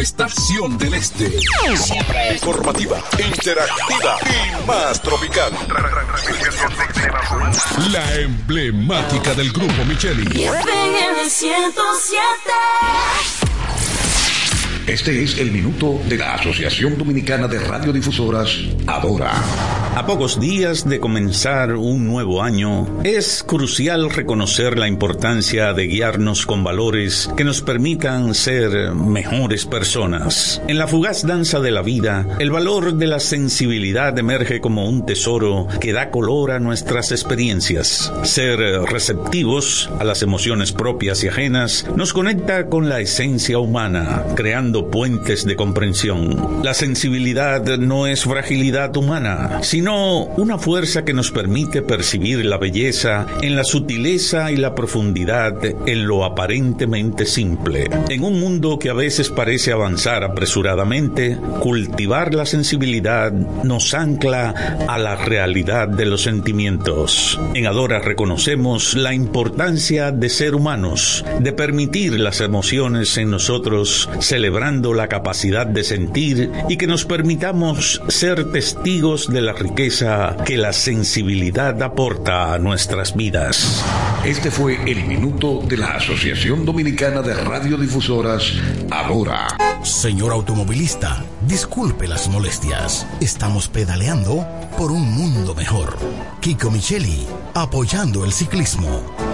estación del este. Siempre Informativa, interactiva y más tropical. La emblemática del grupo Micheli. FM 107. Este es el minuto de la Asociación Dominicana de Radiodifusoras, Adora. A pocos días de comenzar un nuevo año, es crucial reconocer la importancia de guiarnos con valores que nos permitan ser mejores personas. En la fugaz danza de la vida, el valor de la sensibilidad emerge como un tesoro que da color a nuestras experiencias. Ser receptivos a las emociones propias y ajenas nos conecta con la esencia humana, creando puentes de comprensión. La sensibilidad no es fragilidad humana, sino una fuerza que nos permite percibir la belleza en la sutileza y la profundidad en lo aparentemente simple. En un mundo que a veces parece avanzar apresuradamente, cultivar la sensibilidad nos ancla a la realidad de los sentimientos. En Adora reconocemos la importancia de ser humanos, de permitir las emociones en nosotros, celebrando la capacidad de sentir y que nos permitamos ser testigos de la riqueza que la sensibilidad aporta a nuestras vidas. Este fue el minuto de la Asociación Dominicana de Radiodifusoras, Adora. Señor automovilista, disculpe las molestias. Estamos pedaleando por un mundo mejor. Kiko Micheli, apoyando el ciclismo.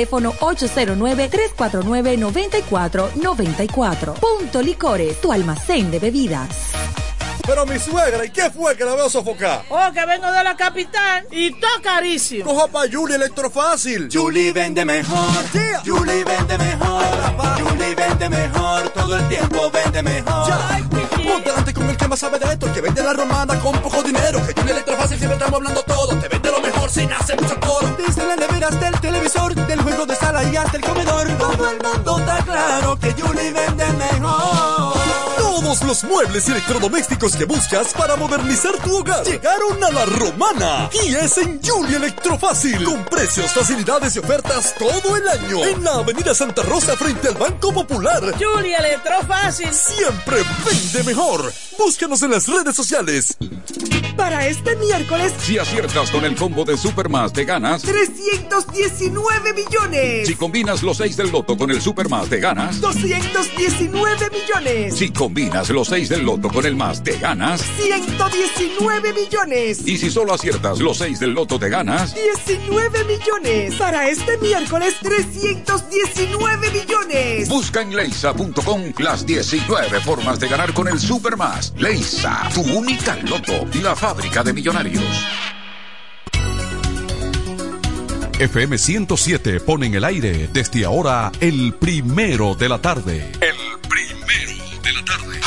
809-349-9494. Punto Licores, tu almacén de bebidas. Pero mi suegra, ¿y qué fue que la veo sofocar? Oh, que vengo de la capital y todo carísimo. Coja pa' Julie Electrofácil. Julie vende mejor. Yeah. Julie vende mejor. Julie vende mejor. Todo el tiempo vende mejor. Ponte delante con el que más sabe de esto, el que vende la romana con poco dinero. Que Julie Electrofácil siempre estamos hablando todo. Te vende sin hacer mucho coro. Desde las neveras del televisor, del juego de sala y hasta el comedor. Todo el mundo está claro que Julie vende mejor. Todos los muebles y electrodomésticos que buscas para modernizar tu hogar llegaron a la romana y es en Julia Electrofácil con precios, facilidades y ofertas todo el año en la avenida Santa Rosa frente al Banco Popular. Julia Electrofácil Siempre vende mejor. Búscanos en las redes sociales. Para este miércoles, Si aciertas con el combo de Supermas, te ganas. 319 millones. Si combinas los 6 del loto con el Supermas, te ganas. 219 millones. Si combinas los 6 del loto con el más, te ganas. 119 millones. Y si solo aciertas los 6 del loto, te ganas. 19 millones. Para este miércoles, 319 millones. Busca en leisa.com las 19 formas de ganar con el Supermas. Leisa, tu única loto y la fábrica de millonarios. FM 107 pone en el aire desde ahora el primero de la tarde. El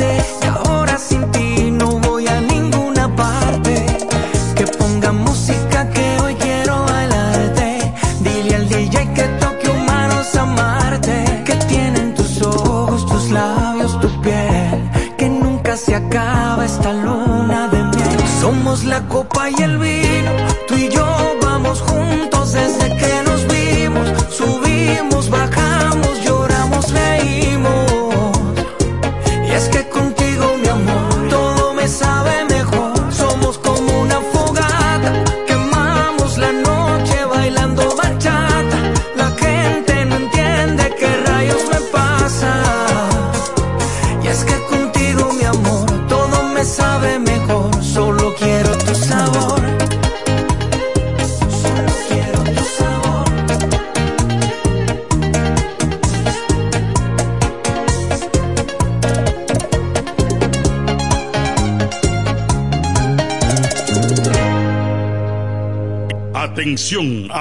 Y ahora sin ti no voy a ninguna parte. Que ponga música que hoy quiero bailarte. Dile al DJ que toque humanos amarte. Que tienen tus ojos, tus labios, tu piel. Que nunca se acaba esta luna de miel. Somos la copa y el vino.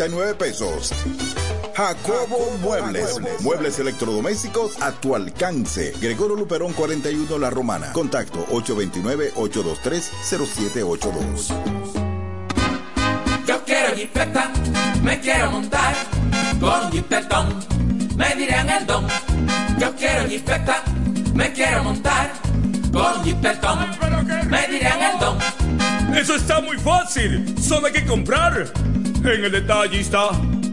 12.339 pesos. Jacobo Muebles. Muebles electrodomésticos a tu alcance. Gregorio Luperón 41 La Romana. Contacto 829-823-0782. Yo quiero jipeta, me quiero montar con jipetón. Me dirán el don. Yo quiero jipeta, me quiero montar con jipetón. Me dirán el don. Eso está muy fácil. Solo hay que comprar. En el detallista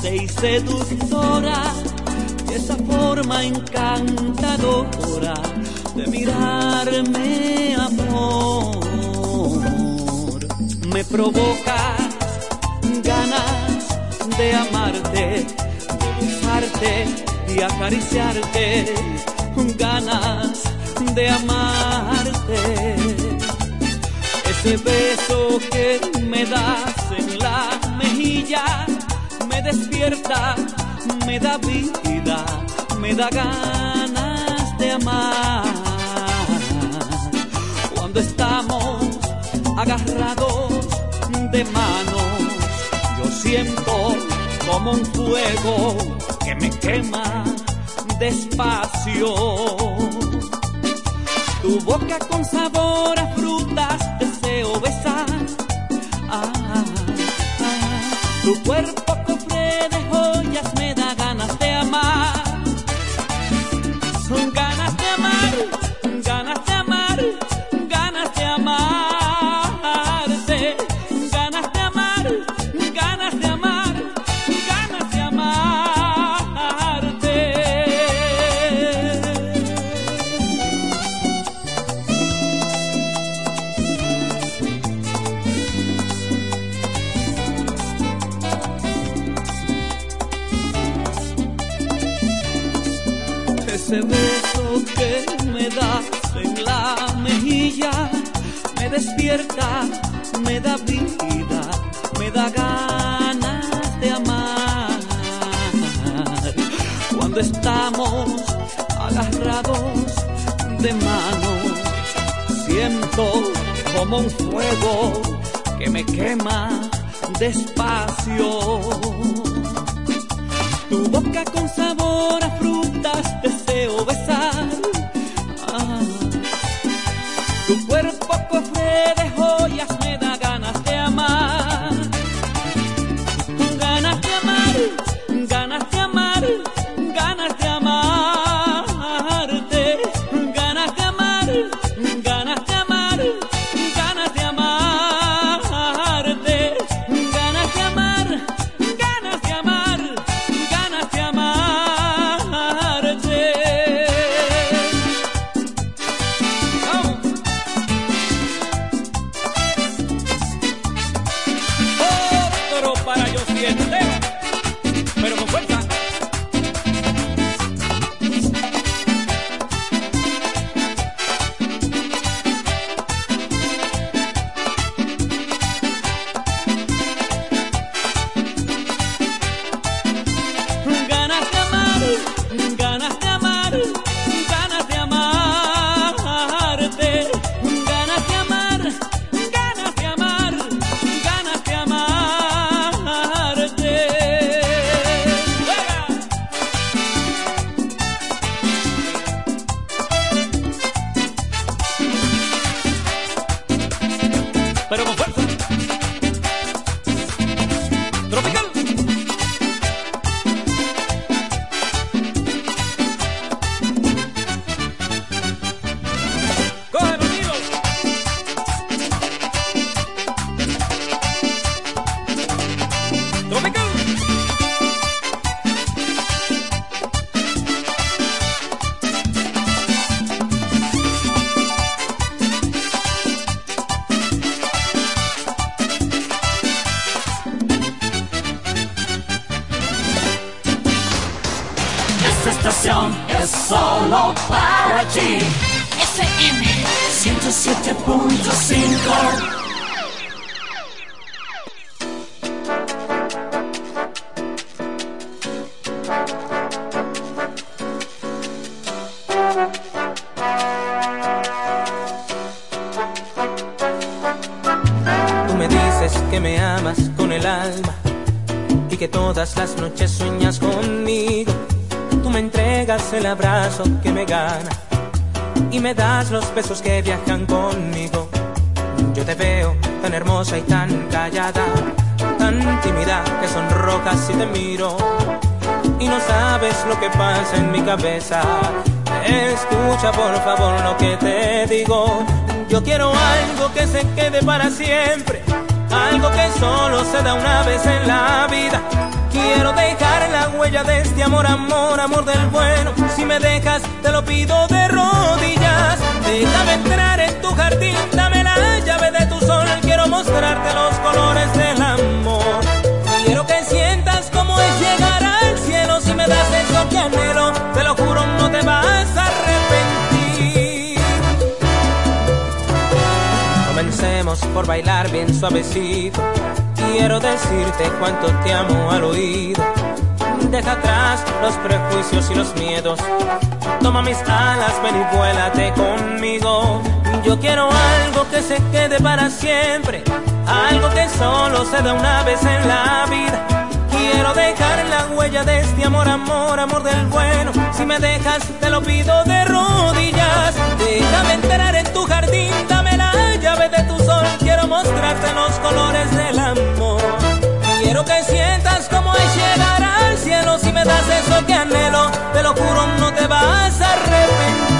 Provocante y seductora, y esa forma encantadora de mirarme, amor, me provoca ganas de amarte, de besarte y acariciarte, ganas de amarte. Ese beso que me das en la mejilla despierta, me da vida, me da ganas de amar. Cuando estamos agarrados de manos, yo siento como un fuego que me quema despacio. Tu boca con sabor a frutas deseo besar. Ah, ah, tu cuerpo amor, amor, amor del bueno. Si me dejas, te lo pido de rodillas. Déjame entrar en tu jardín, dame la llave de tu sol. Quiero mostrarte los colores del amor. Quiero que sientas cómo es llegar al cielo. Si me das eso que anhelo, te lo juro, no te vas a Comencemos por bailar bien suavecito. Quiero decirte cuánto te amo al oído. Deja atrás los prejuicios y los miedos. Toma mis alas, ven y vuélate conmigo. Yo quiero algo que se quede para siempre. Algo que solo se da una vez en la vida. Quiero dejar la huella de este amor, amor, amor del bueno. Si me dejas, te lo pido de rodillas. Déjame entrar en tu jardín, dame la llave de tu sol, quiero mostrarte los colores del amor. Quiero que sientas como es llegar al cielo, si me das eso que anhelo, te lo juro, no te vas a arrepentir.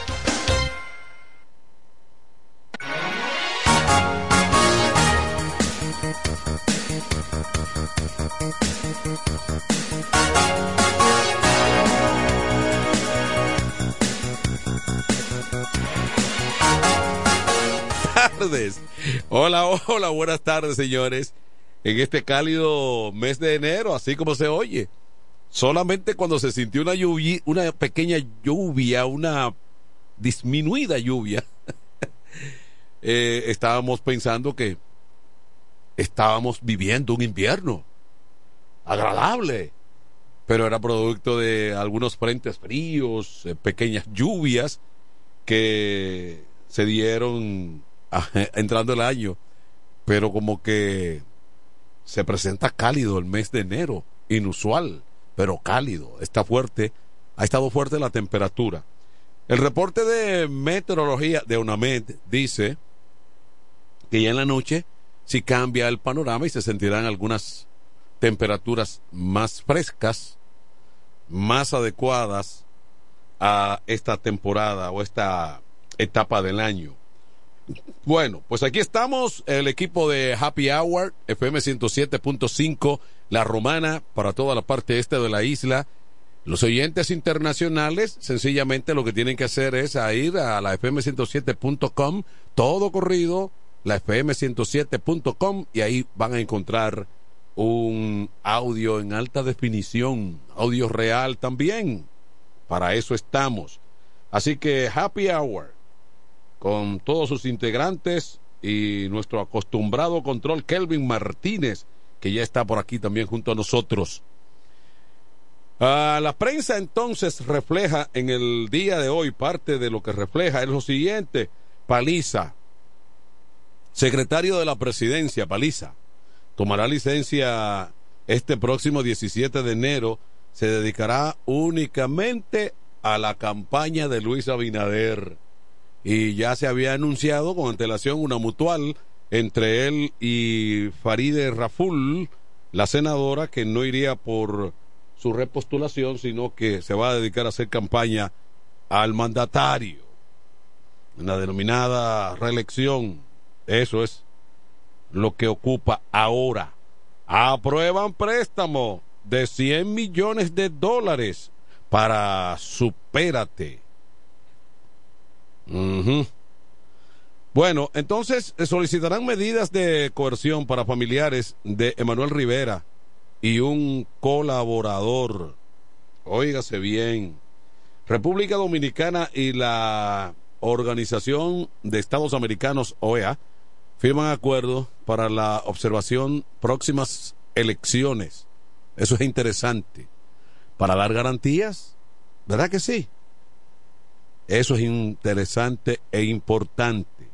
Hola, hola, buenas tardes, señores. En este cálido mes de enero, así como se oye. Solamente cuando se sintió una lluvia, una pequeña lluvia, una disminuida lluvia, eh, estábamos pensando que estábamos viviendo un invierno agradable, pero era producto de algunos frentes fríos, eh, pequeñas lluvias que se dieron entrando el año, pero como que se presenta cálido el mes de enero, inusual, pero cálido, está fuerte, ha estado fuerte la temperatura. El reporte de meteorología de UNAMED dice que ya en la noche sí cambia el panorama y se sentirán algunas temperaturas más frescas, más adecuadas a esta temporada o esta etapa del año. Bueno, pues aquí estamos, el equipo de Happy Hour, FM 107.5, La Romana, para toda la parte este de la isla. Los oyentes internacionales, sencillamente lo que tienen que hacer es ir a la fm107.com, todo corrido, la fm107.com, y ahí van a encontrar un audio en alta definición, audio real también. Para eso estamos. Así que Happy Hour con todos sus integrantes y nuestro acostumbrado control Kelvin Martínez, que ya está por aquí también junto a nosotros. Ah, la prensa entonces refleja en el día de hoy, parte de lo que refleja es lo siguiente, Paliza, secretario de la presidencia, Paliza, tomará licencia este próximo 17 de enero, se dedicará únicamente a la campaña de Luis Abinader y ya se había anunciado con antelación una mutual entre él y Faride Raful, la senadora, que no iría por su repostulación, sino que se va a dedicar a hacer campaña al mandatario en la denominada reelección. Eso es lo que ocupa ahora. Aprueban préstamo de 100 millones de dólares para Supérate bueno, entonces eh, solicitarán medidas de coerción para familiares de Emanuel Rivera y un colaborador. Óigase bien. República Dominicana y la Organización de Estados Americanos, OEA, firman acuerdos para la observación próximas elecciones. Eso es interesante. Para dar garantías, ¿verdad que sí? Eso es interesante e importante.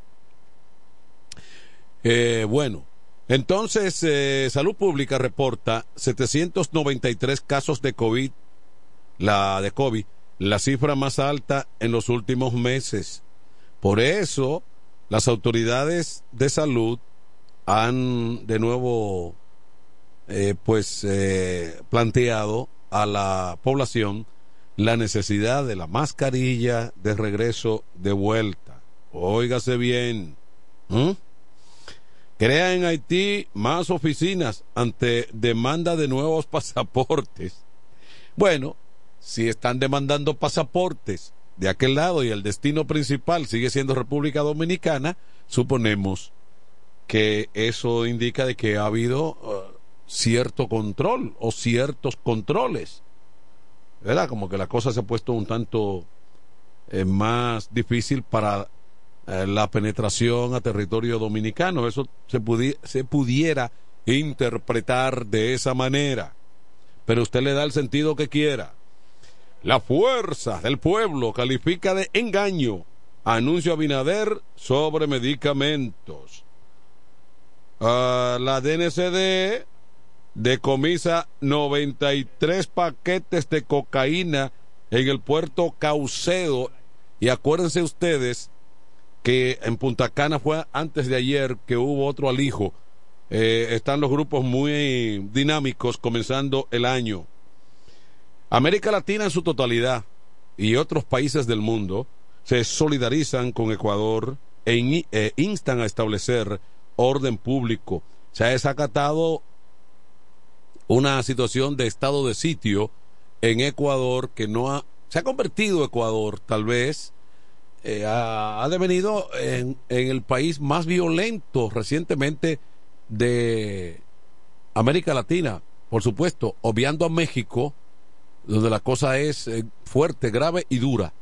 Eh, bueno, entonces eh, Salud Pública reporta 793 casos de COVID, la de COVID, la cifra más alta en los últimos meses. Por eso, las autoridades de salud han de nuevo eh, pues planteado a la población la necesidad de la mascarilla de regreso de vuelta. Óigase bien. Crea en Haití más oficinas ante demanda de nuevos pasaportes. Bueno, si están demandando pasaportes de aquel lado y el destino principal sigue siendo República Dominicana, suponemos que eso indica de que ha habido uh, cierto control o ciertos controles ¿verdad? Como que la cosa se ha puesto un tanto eh, más difícil para eh, la penetración a territorio dominicano. Eso se, se pudiera interpretar de esa manera. Pero usted le da el sentido que quiera. La fuerza del pueblo califica de engaño anuncio Abinader sobre medicamentos. Uh, la DNCD decomisa 93 paquetes de cocaína en el puerto Caucedo. Y acuérdense ustedes que en Punta Cana fue antes de ayer que hubo otro alijo. Eh, están los grupos muy dinámicos comenzando el año. América Latina en su totalidad y otros países del mundo se solidarizan con Ecuador e, e instan a establecer orden público. Se ha desacatado una situación de estado de sitio en Ecuador que no ha, se ha convertido Ecuador tal vez, eh, ha, devenido en, en, el país más violento recientemente de América Latina, por supuesto, obviando a México, donde la cosa es eh, fuerte, grave y dura.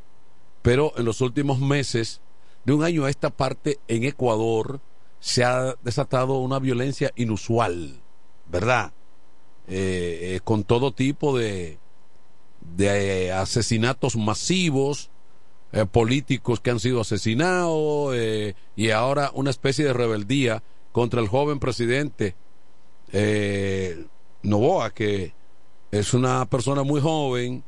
Pero en los últimos meses, de un año a esta parte, en Ecuador se ha desatado una violencia inusual, ¿verdad? Eh, eh, con todo tipo de, de asesinatos masivos, eh, políticos que han sido asesinados y ahora una especie de rebeldía contra el joven presidente Novoa, que es una persona muy joven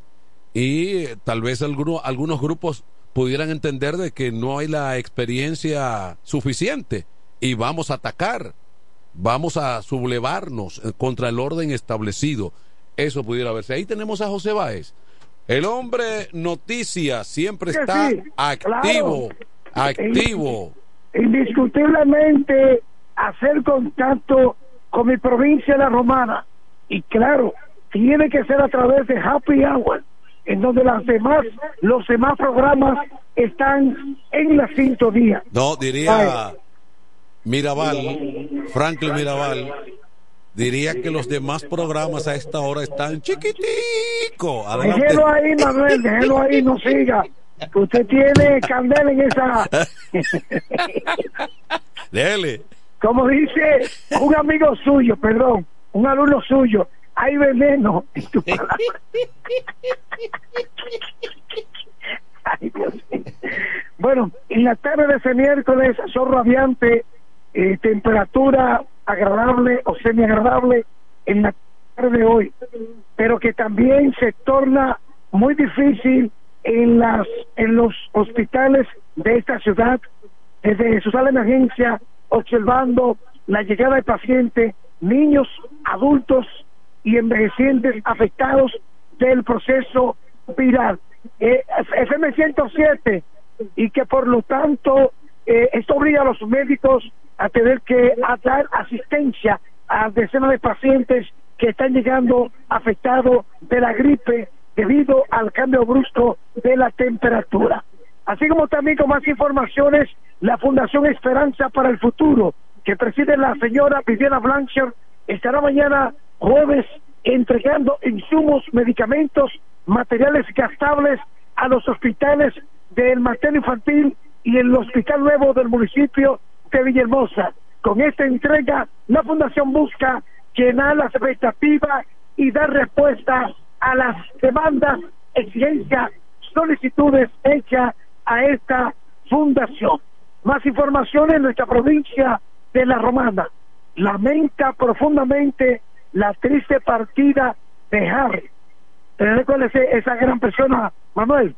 y tal vez algunos, algunos grupos pudieran entender de que no hay la experiencia suficiente y vamos a atacar, vamos a sublevarnos eh, contra el orden establecido. Eso pudiera verse. Ahí tenemos a José Báez. El hombre noticia siempre está sí, activo, activo. indiscutiblemente hacer contacto con mi provincia la romana y claro tiene que ser a través de Happy Hour en donde las demás los demás programas están en la sintonía No, diría Mirabal, Franklin Mirabal, diría que los demás programas a esta hora están chiquitico. Adelante. déjelo ahí Manuel déjelo ahí no siga usted tiene candela en esa Dele. como dice un amigo suyo perdón un alumno suyo hay veneno en tu palabra Ay, Dios mío. Bueno, en la tarde de ese miércoles, sol radiante, eh, temperatura agradable o semi-agradable en la tarde de hoy, pero que también se torna muy difícil en las en los hospitales de esta ciudad, desde su sala de emergencia, observando la llegada de pacientes, niños, adultos y envejecientes afectados del proceso viral. Eh, FM 107 y que por lo tanto eh, esto obliga a los médicos a tener que dar asistencia a decenas de pacientes que están llegando afectados de la gripe debido al cambio brusco de la temperatura. Así como también con más informaciones, la Fundación Esperanza para el Futuro, que preside la señora Viviana Blanchard, estará mañana jueves entregando insumos, medicamentos, materiales gastables a los hospitales del materno infantil y el hospital nuevo del municipio de Villahermosa. Con esta entrega, la Fundación busca llenar las expectativas y dar respuesta a las demandas, exigencias, solicitudes hechas a esta fundación. Más información en nuestra provincia de La Romana. Lamenta profundamente la triste partida de Harry. ¿Te cuál es esa gran persona, Manuel?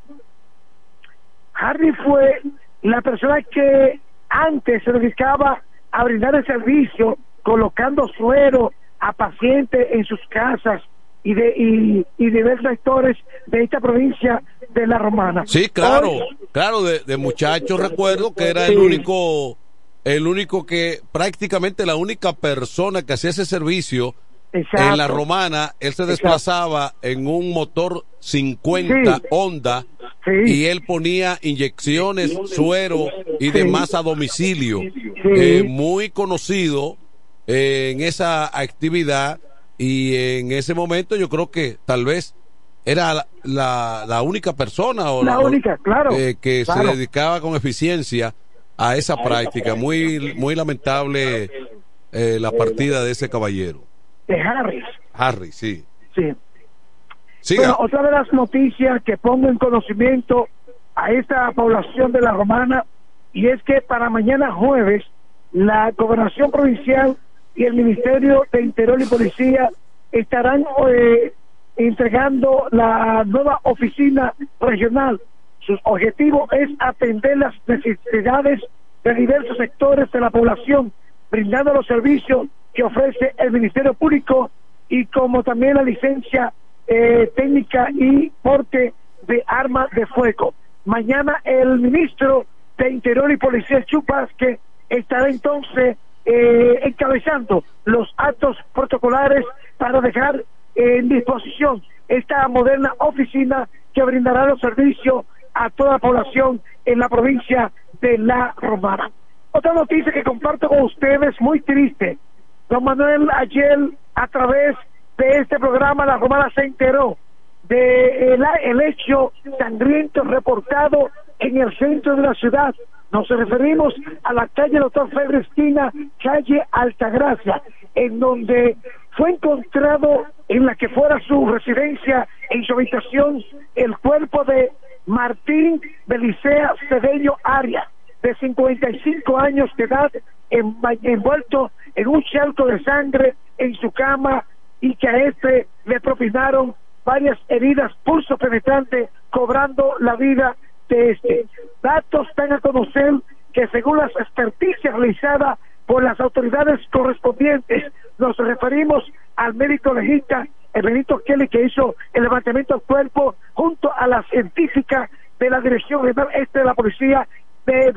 Harry fue la persona que antes se dedicaba a brindar el servicio colocando suero a pacientes en sus casas y de y, y diversos sectores de esta provincia de la Romana. Sí, claro, Hoy- claro, de, de muchacho recuerdo que era el único, el único que, prácticamente la única persona que hacía ese servicio Exacto. en la romana, él se desplazaba en un motor 50 Sí. Honda y él ponía inyecciones, suero y demás a domicilio. Eh, muy conocido eh, en esa actividad y en ese momento yo creo que tal vez era la, la, la única persona o La única, claro, eh, que claro. se dedicaba con eficiencia a esa práctica. Muy, muy lamentable la partida de ese caballero. de Harris. Harry, sí. Sí. Bueno, otra de las noticias que pongo en conocimiento a esta población de la Romana y es que para mañana jueves la gobernación provincial y el Ministerio de Interior y Policía estarán eh, entregando la nueva oficina regional. Su objetivo es atender las necesidades de diversos sectores de la población, brindando los servicios que ofrece el Ministerio Público y como también la licencia eh, técnica y porte de armas de fuego. Mañana el ministro de Interior y Policía Chupasque estará entonces eh, encabezando los actos protocolares para dejar en disposición esta moderna oficina que brindará los servicios a toda la población en la provincia de La Romana. Otra noticia que comparto con ustedes, muy triste. Don Manuel ayer a través de este programa La Romana se enteró de el, el hecho sangriento reportado en el centro de la ciudad. Nos referimos a la calle Doctor Fedre Esquina, calle Altagracia, en donde fue encontrado en la que fuera su residencia, en su habitación, el cuerpo de Martín Belicea Cedeño Arias, de 55 años de edad, en- envuelto en un charco de sangre en su cama y que a este le propinaron varias heridas pulso penetrante cobrando la vida de este. Datos dan a conocer que según las experticias realizadas por las autoridades correspondientes, nos referimos al médico legista, el Benito Kelly, que hizo el levantamiento del cuerpo, junto a la científica de la Dirección General Este de la Policía, de,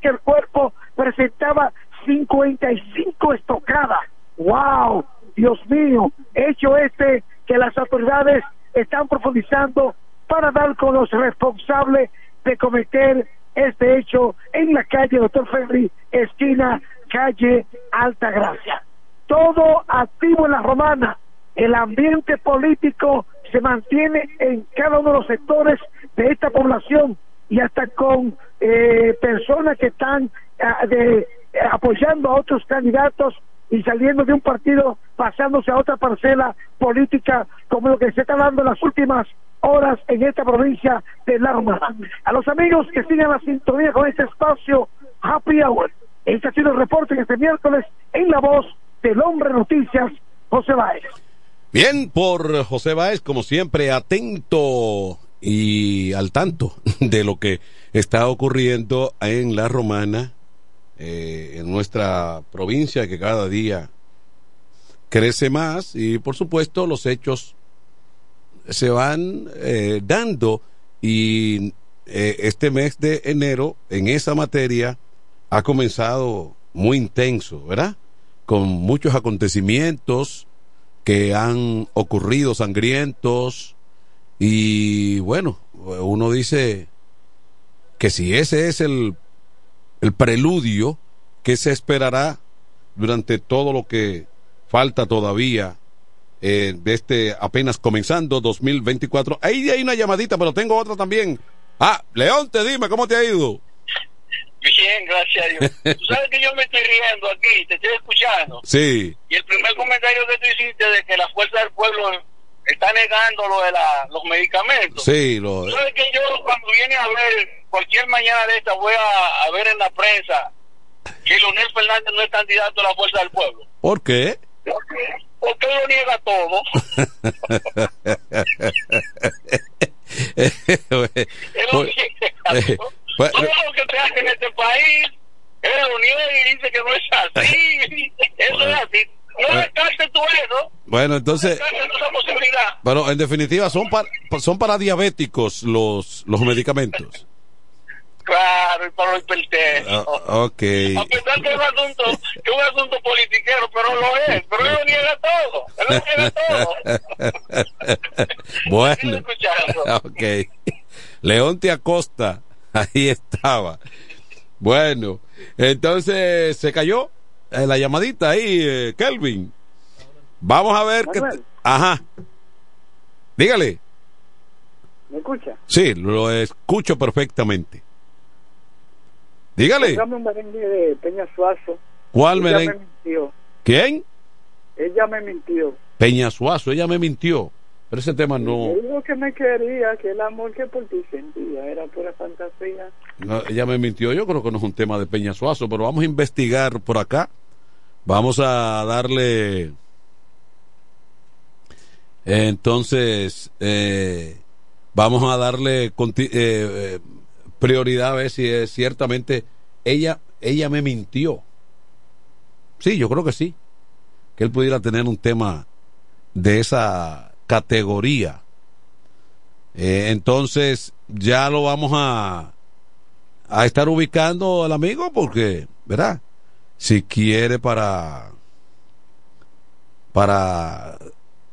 que el cuerpo presentaba 55 estocadas. ¡Wow! Dios mío, hecho este que las autoridades están profundizando para dar con los responsables de cometer este hecho en la calle Doctor Ferry, esquina calle Alta Gracia. Todo activo en la romana. El ambiente político se mantiene en cada uno de los sectores de esta población y hasta con eh, personas que están ah, apoyando a otros candidatos y saliendo de un partido pasándose a otra parcela política como lo que se está dando en las últimas horas en esta provincia de La Romana. A los amigos que sigan la sintonía con este espacio Happy Hour. Este ha sido el reporte este miércoles en la voz del hombre noticias, José Báez. Bien, por José Báez, como siempre, atento y al tanto de lo que está ocurriendo en La Romana, eh, en nuestra provincia, que cada día crece más y, por supuesto, los hechos se van eh, dando y eh, este mes de enero en esa materia ha comenzado muy intenso, ¿verdad? Con muchos acontecimientos que han ocurrido sangrientos y bueno, uno dice que si ese es el, el preludio que se esperará durante todo lo que falta todavía eh, de este apenas comenzando 2024. Ahí hay una llamadita, pero tengo otra también. Ah, León, te dime, ¿cómo te ha ido? Bien, gracias a Dios. Tú sabes que yo me estoy riendo aquí, te estoy escuchando. Sí. Y el primer comentario que tú hiciste de que la fuerza del pueblo está negando lo de la, los medicamentos. Sí, lo... ¿Tú sabes que yo cuando viene a ver, cualquier mañana de esta, voy a, a ver en la prensa que Leonel Fernández no es candidato a la fuerza del pueblo? ¿Por qué? Porque lo niega todo. lo niega todo. Todo lo que te hace en este país, él lo niega y dice que no es así. Eso es así. No descartes tú eso. Bueno, entonces. No esa posibilidad. Bueno, en definitiva, son para, son para diabéticos los, los medicamentos. Claro, y para los hipertensos. Uh, ok. A pesar que es un asunto, que es un asunto politiquero, pero lo es. Pero él lo niega todo. Él lo niega todo. bueno. ok. Leonte Acosta, ahí estaba. Bueno, entonces se cayó eh, la llamadita ahí, eh, Kelvin. Vamos a ver qué. Ajá. Dígale. ¿Me escucha? Sí, lo escucho perfectamente. Dígale. Dame un merengue de Peña Suazo. ¿Cuál ella merengue? me mintió. ¿Quién? Ella me mintió. Peña Suazo, ella me mintió. Pero ese tema no. Que me quería, que el amor que por ti sentía era pura fantasía. no. Ella me mintió. Yo creo que no es un tema de Peña Suazo, pero vamos a investigar por acá. Vamos a darle. Entonces, eh, vamos a darle eh, eh, prioridad a ver si es ciertamente ella, ella me mintió. Sí, yo creo que sí. Que él pudiera tener un tema de esa categoría. Eh, entonces, ya lo vamos a, a estar ubicando al amigo porque, ¿verdad? Si quiere para, para,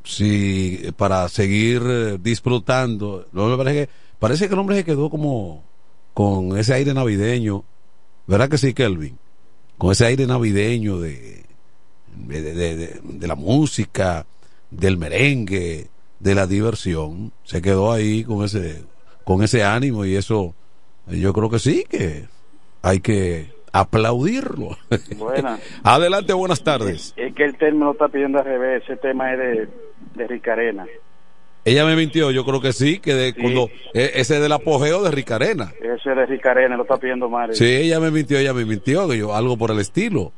si, para seguir eh, disfrutando. Parece que, el hombre se quedó como con ese aire navideño. ¿Verdad que sí, Kelvin? Con ese aire navideño de, de, de- de- de la música, del merengue, de la diversión. Se quedó ahí con ese, con ese ánimo y eso, yo creo que sí, que hay que aplaudirlo. Buena. Adelante, buenas tardes. Es que el término está pidiendo al revés. Ese tema es de, de Ricarena. Ella me mintió, yo creo que sí, que de, cuando e- ese del apogeo de Ricarena. Ese es de Ricarena, lo está pidiendo mal. Sí, ella me mintió, ella me mintió, que yo, algo por el estilo.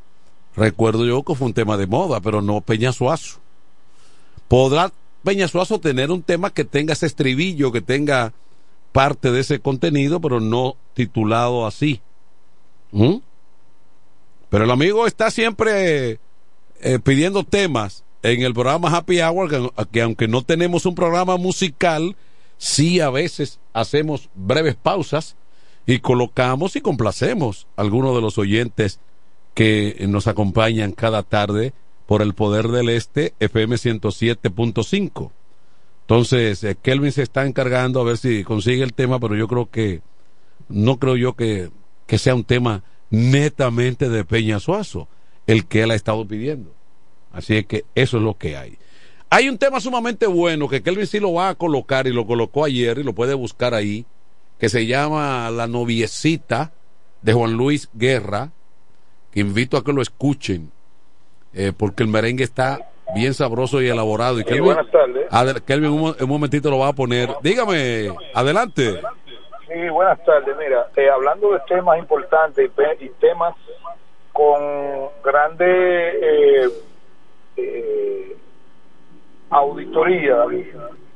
Recuerdo yo que fue un tema de moda, pero no Peña Suazo. ¿Podrá Peña Suazo tener un tema que tenga ese estribillo, que tenga parte de ese contenido, pero no titulado así? ¿Mm? Pero el amigo está siempre eh, pidiendo temas en el programa Happy Hour, que, que aunque no tenemos un programa musical, sí a veces hacemos breves pausas y colocamos y complacemos a algunos de los oyentes que nos acompañan cada tarde por el poder del este FM 107.5. Entonces, eh, Kelvin se está encargando a ver si consigue el tema, pero yo creo que no creo yo que, que sea un tema netamente de Peña Suazo, el que él ha estado pidiendo. Así es que eso es lo que hay. Hay un tema sumamente bueno que Kelvin sí lo va a colocar y lo colocó ayer y lo puede buscar ahí, que se llama La noviecita de Juan Luis Guerra, que invito a que lo escuchen, eh, porque el merengue está bien sabroso y elaborado. Y Kelvin, buenas tardes. Kelvin un, un momentito lo va a poner. Dígame, adelante. Sí, buenas tardes. Mira, eh, hablando de temas importantes y, pe- y temas con grande eh, eh, auditoría,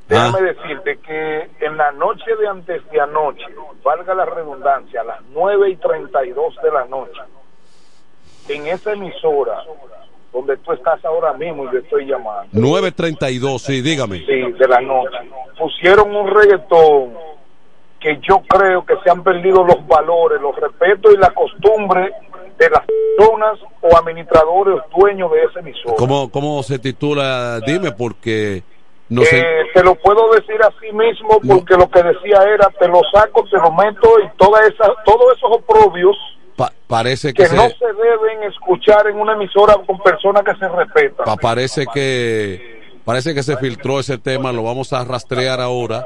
déjame decirte que en la noche de antes de anoche, valga la redundancia, a las 9 y 32 de la noche, en esa emisora donde tú estás ahora mismo y te estoy llamando, 932, sí, dígame. sí, de la noche, pusieron un reggaetón que yo creo que se han perdido los valores, los respetos y la costumbre de las personas o administradores o dueños de ese emisor. ¿Cómo, ¿Cómo se titula? Dime, porque no sé. Eh, te lo puedo decir así mismo porque lo que decía era te lo saco, te lo meto y toda esa, todos esos oprobios Pa- parece que, que se, no se deben escuchar en una emisora con personas que se respetan. pa- parece que parece que se filtró ese tema, lo vamos a rastrear ahora.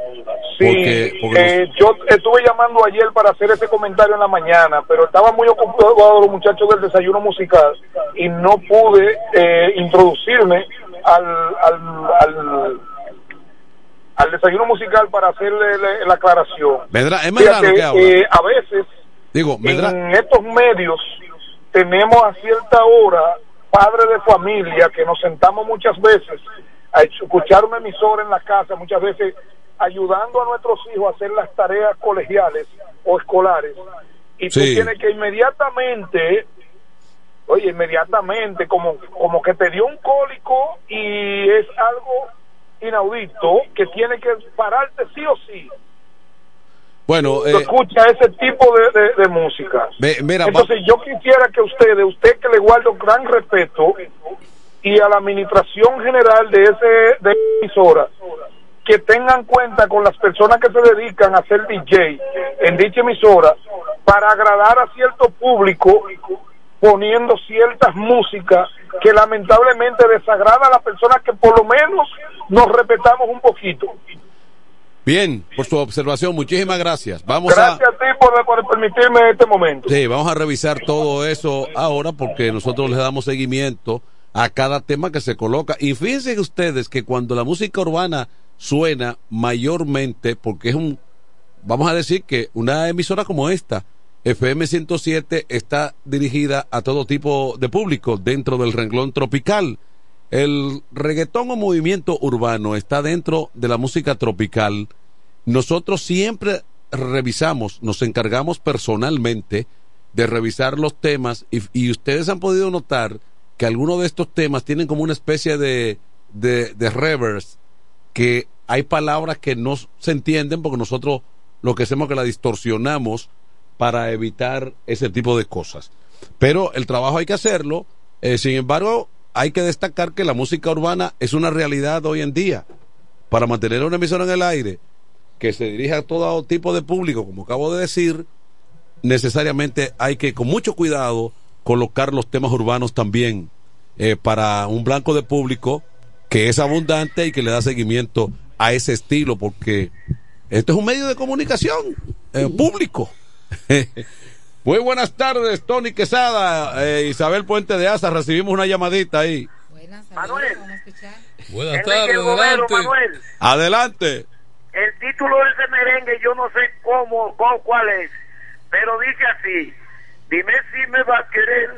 Sí, porque, porque eh, yo estuve llamando ayer para hacer ese comentario en la mañana, pero estaba muy ocupado los muchachos del desayuno musical y no pude eh, introducirme al, al, al, al desayuno musical para hacerle la, la aclaración. Medra- es Medrano Fíjate, que habla. eh, a veces Digo, Medra- en estos medios tenemos a cierta hora padres de familia que nos sentamos muchas veces a escuchar una emisora en la casa, muchas veces ayudando a nuestros hijos a hacer las tareas colegiales o escolares. Y tú Sí. tienes que inmediatamente, oye, inmediatamente, como, como que te dio un cólico y es algo inaudito que tiene que pararte sí o sí. bueno, Tú eh, escucha ese tipo de, de- de música. mira, Entonces yo quisiera que ustedes, usted que le guardo gran respeto y a la administración general de ese de emisora que tengan cuenta con las personas que se dedican a ser DJ en dicha emisora para agradar a cierto público poniendo ciertas músicas que lamentablemente desagrada a las personas que por lo menos nos respetamos un poquito. bien, por su observación, muchísimas gracias. Vamos a Gracias a ti por, por permitirme este momento. Sí, vamos a revisar todo eso ahora porque nosotros le damos seguimiento a cada tema que se coloca. Y fíjense ustedes que cuando la música urbana suena mayormente, porque es un, vamos a decir que una emisora como esta, FM 107, está dirigida a todo tipo de público dentro del renglón tropical. El reggaetón o movimiento urbano está dentro de la música tropical. Nosotros siempre revisamos, nos encargamos personalmente de revisar los temas y, y ustedes han podido notar que algunos de estos temas tienen como una especie de, de, de reverse, que hay palabras que no se entienden porque nosotros lo que hacemos es que la distorsionamos para evitar ese tipo de cosas. Pero el trabajo hay que hacerlo. Eh, sin embargo, hay que destacar que la música urbana es una realidad hoy en día. Para mantener una emisora en el aire que se dirija a todo tipo de público, como acabo de decir, necesariamente hay que, con mucho cuidado, colocar los temas urbanos también eh, para un blanco de público que es abundante y que le da seguimiento a ese estilo, porque esto es un medio de comunicación eh, público. Muy buenas tardes, Tony Quesada, eh, Isabel Puente de Asa, recibimos una llamadita ahí. Manuel. Buenas Romero, Manuel, Adelante. el título de ese merengue yo no sé cómo, cómo- cuál es, pero dice así, dime si me va a querer,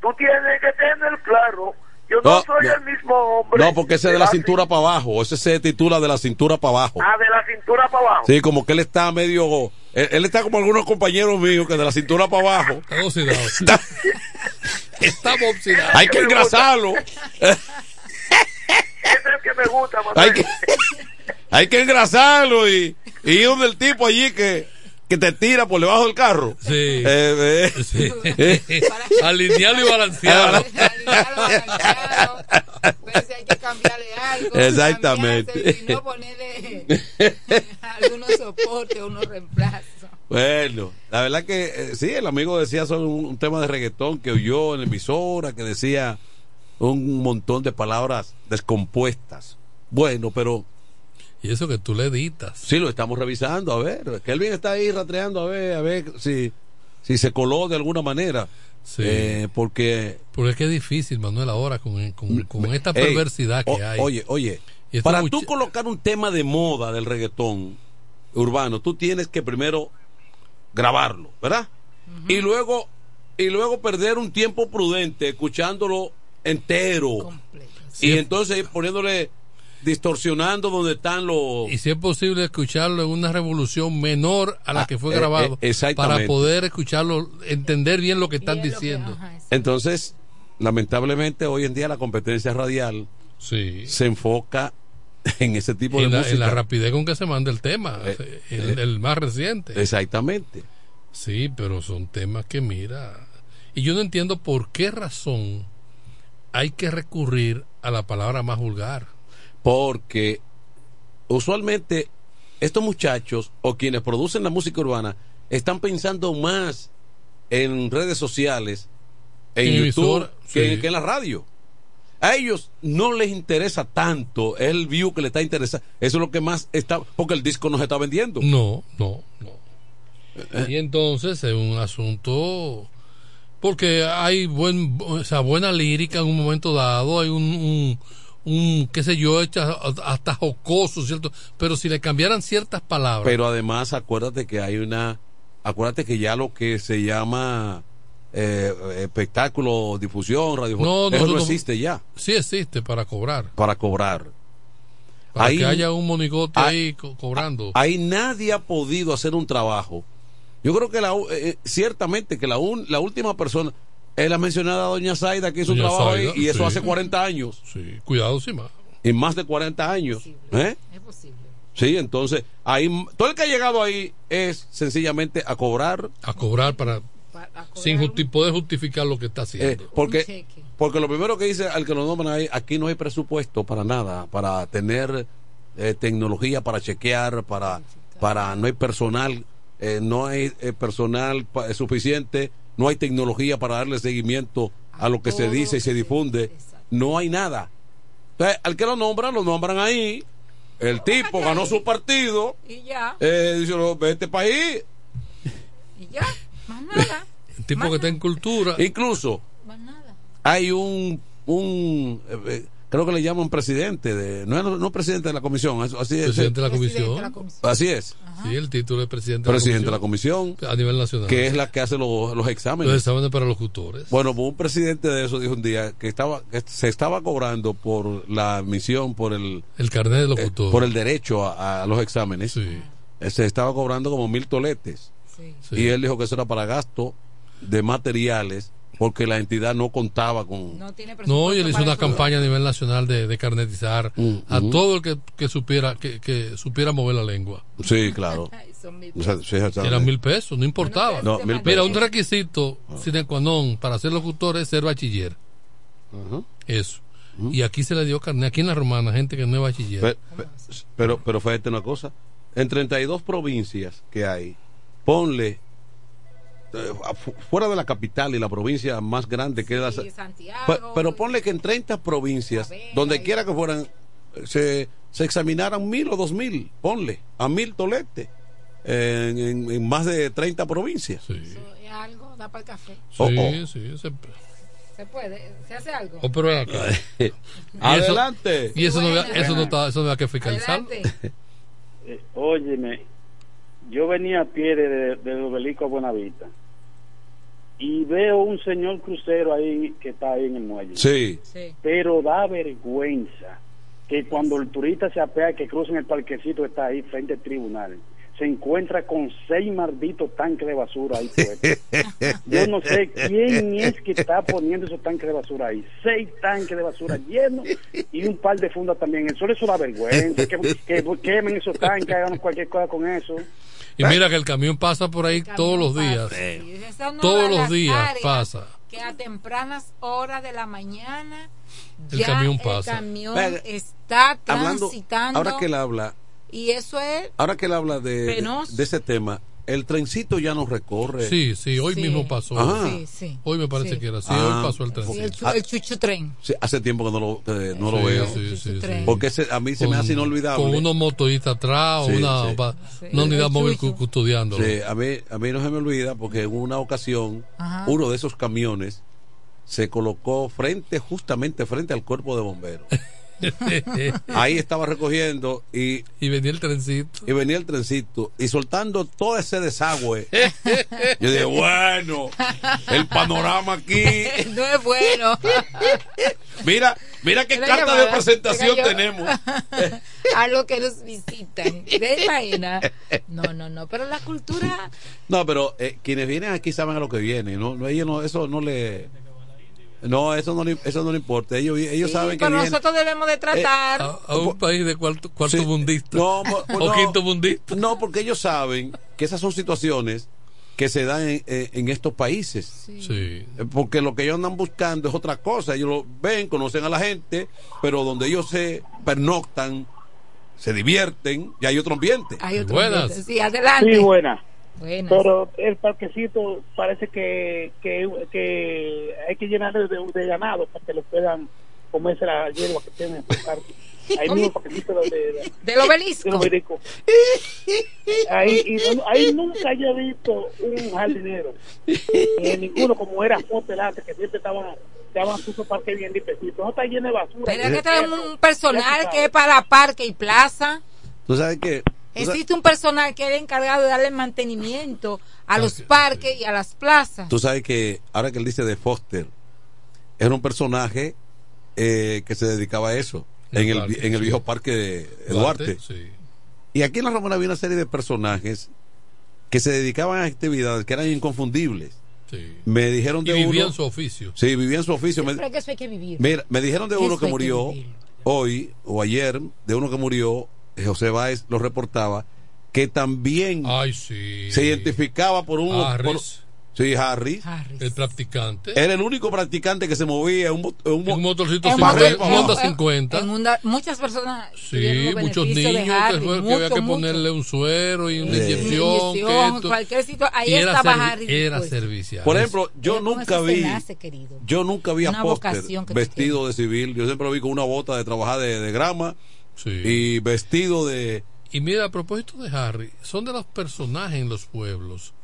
tú tienes que tener claro, yo no, No, soy no. el mismo hombre. No, porque ese es de la cintura para abajo, ese se titula de la cintura para abajo. Ah, de la cintura para abajo. Sí, como que él está medio Él, él está como algunos compañeros míos que de la cintura para abajo. Está oxidado. Está- Estamos oxidados. hay que engrasarlo. Es el que me gusta, Manuel. Hay que, hay que engrasarlo y, y ir donde el tipo allí que, que te tira por debajo del carro. Sí. Eh, eh. Sí. Eh. Alinearlo y balancearlo. Ver si hay que cambiarle algo. Exactamente. Y no ponerle algunos soportes, unos reemplazos. Bueno, la verdad que eh, sí, el amigo decía sobre un, un tema de reggaetón que oyó en la emisora, que decía un montón de palabras descompuestas. Bueno, pero Y eso que tú le editas. sí lo estamos revisando, a ver, Kelvin está ahí rastreando a ver, a ver si, si se coló de alguna manera. Sí. Eh, porque Porque es que es difícil, Manuel, ahora con, con, con esta Ey, perversidad que o- hay. Oye, oye, para much- tú colocar un tema de moda del reggaetón urbano, tú tienes que primero grabarlo, ¿verdad? Y luego y luego perder un tiempo prudente escuchándolo entero. Sí. Y entonces ir poniéndole distorsionando donde están los Y si es posible escucharlo en una revolución menor a la Ah, que fue eh, grabado, eh, exactamente. para poder escucharlo, entender bien lo que están diciendo. Entonces, lamentablemente hoy en día la competencia radial se enfoca en ese tipo de la, música. en la rapidez con que se manda el tema, Eh, el, eh, el más reciente. Exactamente. Sí, pero son temas que mira. Y yo no entiendo por qué razón hay que recurrir a la palabra más vulgar. Porque usualmente estos muchachos o quienes producen la música urbana están pensando más en redes sociales, en YouTube, que, sí. que en la radio. A ellos no les interesa tanto el view que le está interesando. Eso es lo que más está, porque el disco no se está vendiendo. No, no, no. Y entonces es un asunto porque hay buen, o sea, buena lírica en un momento dado, hay un, un, un, qué sé yo, hecha hasta jocoso, ¿cierto? Pero si le cambiaran ciertas palabras. Pero además, acuérdate que hay una. Acuérdate que ya lo que se llama eh, espectáculo, difusión, radio, no, eso no existe ya Sí existe para cobrar. para cobrar. Para Ahí- que haya un monigote Ah, ahí co- cobrando. Ahí nadie ha podido hacer un trabajo. Yo creo que la, u- eh, ciertamente que la, un- la última persona es la mencionada doña Zaida que hizo un Doña trabajo Zaida, ahí y eso sí. hace 40 años. Sí, cuidado, sí, más. Y más de 40 años. ¿eh? Es posible. Sí, entonces, ahí todo el que ha llegado ahí es sencillamente a cobrar. A cobrar para. Sin justi- poder justificar lo que está haciendo. Eh, porque, porque lo primero que dice al que lo nombran ahí, aquí no hay presupuesto para nada, para tener eh, tecnología para chequear, para, para no hay personal, eh, no hay eh, personal pa- suficiente, no hay tecnología para darle seguimiento a lo que se dice y se difunde, no hay nada. Entonces, al que lo nombran, lo nombran ahí, el tipo ganó su partido, Y ya, eh, dice, vete para ahí, y ya, más nada. El tipo que está en cultura. incluso hay un, un eh, eh, creo que le llaman presidente de no es no presidente de la comisión así es Presidente de la comisión. así es Sí, el título de presidente, presidente de de la comisión a nivel nacional. que es la que hace los, los exámenes Los exámenes para locutores. bueno pues un presidente de eso dijo un día que estaba que se estaba cobrando por la misión por el El carnet de eh, locutor. por el derecho a, a los exámenes Eh, se estaba cobrando como mil toletes Sí. y él dijo que eso era para gasto de materiales porque la entidad no contaba con No, y él hizo una campaña a nivel nacional de, de carnetizar a todo el que, que supiera que, que supiera mover la lengua. Sí, claro. O sea, sí, exactamente. Eran mil pesos, no importaba. No, mil Mira, pesos. un requisito sine qua non para ser locutor es ser bachiller. Eso. Y aquí se le dio carnet, aquí en la romana, gente que no es bachiller. Pe- pe- Pero, pero fíjate una cosa, en 32 provincias que hay, ponle fuera de la capital y la provincia más grande que es la... Sí, Santiago. Pe- pero ponle que en 30 provincias, donde quiera que fueran, se, se examinaran mil o dos mil, ponle, a mil toletes, en, en- en más de 30 provincias. Eso es algo, da para el café. Sí, Oh, oh. sí, se- Se puede, se hace algo. Oh, pero acá. Y eso- Adelante. Y eso, no, había- eso no está, eso no había que fiscalizarlo. Eh, óyeme, yo venía a pie de, de, obelisco a Buenavista y veo un señor crucero ahí que está ahí en el muelle. Sí. Pero da vergüenza que cuando el turista se apea que crucen el parquecito que está ahí frente al tribunal, se encuentra con seis malditos tanques de basura ahí puestos. Yo no sé quién es que está poniendo esos tanques de basura ahí. Seis tanques de basura llenos y un par de fundas también. Eso eso da vergüenza. Que, que quemen esos tanques, hagan cualquier cosa con eso. Y mira que el camión pasa por ahí todos los días. Sí, Todos los días pasa. Que a tempranas horas de la mañana El ya camión pasa. el camión está Hablando, transitando. ahora que él habla, Y eso es ahora que él habla de, de, Penoso. de ese tema, el trencito ya no recorre. Sí, sí, hoy Sí. mismo pasó. Sí, sí. Hoy me parece Sí. que era así. Ah, hoy pasó el tren. sí, el, chu- el chucho tren. Sí, hace tiempo que no lo, que no lo veo. sí, sí, sí. Porque ese- a mí se me hace inolvidable. Con unos motoristas atrás, Sí, una, sí. va- Sí. una unidad El móvil chucho. cu- custodiándolo. Sí, a mí, a mí no se me olvida porque en una ocasión Ajá. uno de esos camiones se colocó frente, justamente frente al cuerpo de bomberos. Ahí estaba recogiendo y, y venía el trencito. Y venía el trencito y soltando todo ese desagüe. Yo dije, bueno, el panorama aquí. no es bueno. Mira, mira qué carta llamada, de presentación tenemos. a los que nos visitan. ¿Te imaginas? No, no, no. Pero la cultura. No, pero eh, quienes vienen aquí saben a lo que vienen. No, no, ellos no, eso no le. No, eso no le, eso no le importa. Ellos, ellos Sí, saben que pero nosotros debemos de tratar. A, a un país de cuarto, cuarto Sí. mundista. No, o no. quinto mundista. No, porque ellos saben que esas son situaciones que se dan en, en- estos países. Sí. Eh, Porque lo que ellos andan buscando es otra cosa. Ellos lo ven, conocen a la gente, pero donde ellos se pernoctan, se divierten, y hay otro ambiente. Hay otro ambiente. Sí, adelante. Sí, buena. Buenas. Pero el parquecito parece que, que, que hay que llenarlo de, de ganado para que lo puedan comerse la hierba que tienen en el parque. Ahí mismo parquecito de, de, Del obelisco. del obelisco. Ahí, y no- ahí nunca haya visto un jardinero. Ni ninguno como era Fotel antes, que siempre estaban estaban puso parque bien limpiecito. No está lleno de basura. Pero es que tenemos un personal que es para parque y plaza. ¿Tú sabes qué? ¿Tú sabes- Existe un personal que es encargado de darle mantenimiento a los parques y a las plazas. Tú sabes que ahora que él dice de Foster, era un personaje eh, que se dedicaba a eso en el, en el sí. viejo parque de Duarte. sí. Y aquí en la Romana había una serie de personajes que se dedicaban a actividades que eran inconfundibles. Sí. Me dijeron Y de vivían uno. su oficio. Sí, vivían su oficio. Me- Pero es que eso hay que vivir. Mira, me dijeron de uno que murió hoy o ayer, de uno que murió, José Báez lo reportaba, que también Ay, sí. se identificaba por un... Harris. por- sí, Harris. El practicante. Era el único practicante que se movía en un, un, un motorcito En para cincuenta, arriba y un para Honda abajo. 50. En una- muchas personas Sí, muchos niños Harry, que, fue- que mucho, había que mucho. ponerle un suero y una Sí. inyección. que Inyección, esto. cualquier sitio, ahí estaba servi- Harry Era servicial. Por ejemplo, yo nunca vi, yo nunca vi a que tú vestido de civil. Yo siempre lo vi con una bota de trabajar de, de grama y vestido de. Y mira, a propósito de Harry, son de los personajes en los pueblos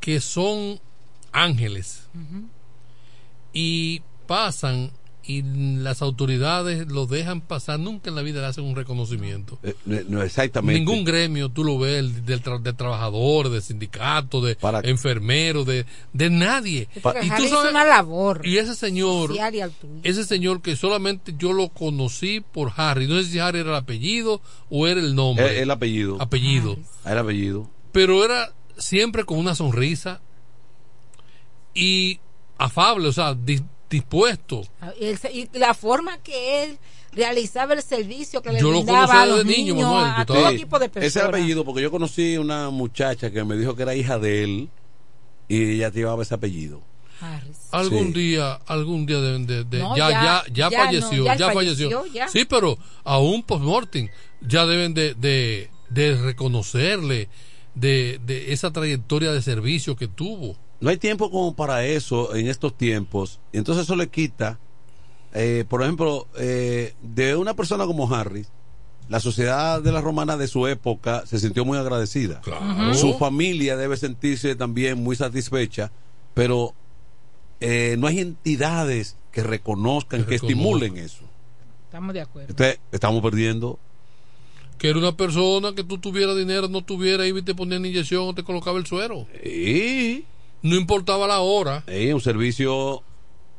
que son ángeles y pasan y las autoridades los dejan pasar, nunca en la vida le hacen un reconocimiento. eh, no, exactamente. Ningún gremio tú lo ves el del tra- de trabajadores, de sindicatos, de enfermeros, de, de nadie. Porque Y tú sabes- una labor y ese señor, y ese señor que solamente yo lo conocí por Harry, no sé si Harry era el apellido o era el nombre. El, el apellido. Apellido. El apellido. Pero era siempre con una sonrisa y afable, o sea, dispuesto. Y, el- y la forma que él realizaba el servicio que le Yo lo brindaba conocí a los de niño, niños, Manuel, a todo estaba- tipo de Ese personas. apellido, porque yo conocí una muchacha que me dijo que era hija de él y ella llevaba ese apellido. Algún Sí. día, algún día deben de, de- No, ya, ya- ya, ya, ya falleció, no, ya ya, falleció, falleció. ya. Sí, pero aún post-mortem ya deben de, de, de reconocerle de, de esa trayectoria de servicio que tuvo. No hay tiempo como para eso en estos tiempos. Y entonces eso le quita, eh, por ejemplo, eh, de una persona como Harris, la sociedad de la romana de su época se sintió muy agradecida. Claro. Su familia debe sentirse también muy satisfecha, pero eh, no hay entidades que reconozcan, Que estimulen eso. Estamos de acuerdo. Entonces, estamos perdiendo. Que era una persona que tú tuvieras dinero, no tuviera, y te ponían inyección o te colocaba el suero. Y No importaba la hora. es un servicio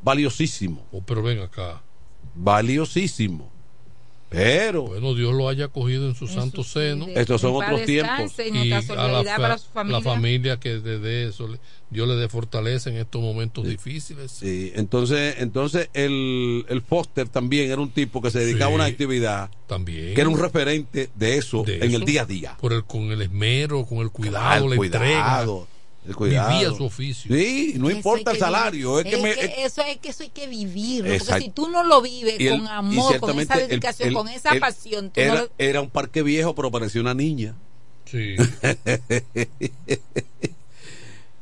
valiosísimo. Oh, pero ven acá. Valiosísimo. Pero. Bueno, Dios lo haya cogido en su santo seno. Estos son otros tiempos. Y a la, solidaridad fa- para su familia. la familia que desde eso le- Dios le dé fortaleza en estos momentos difíciles. Sí, entonces, entonces el, el Foster también era un tipo que se dedicaba Sí. a una actividad También. que era un referente de eso De en el día a día. Por el, con el esmero, con el cuidado, Ah, el la cuidado, entrega. Cuidado. Vivía su oficio. Sí, no Eso importa el salario, es vivir. que me, que eso es que eso hay que vivir porque si tú no lo vives el- con amor con esa dedicación el- con esa el- pasión tú era, no lo- era un parque viejo, pero parecía una niña. Sí.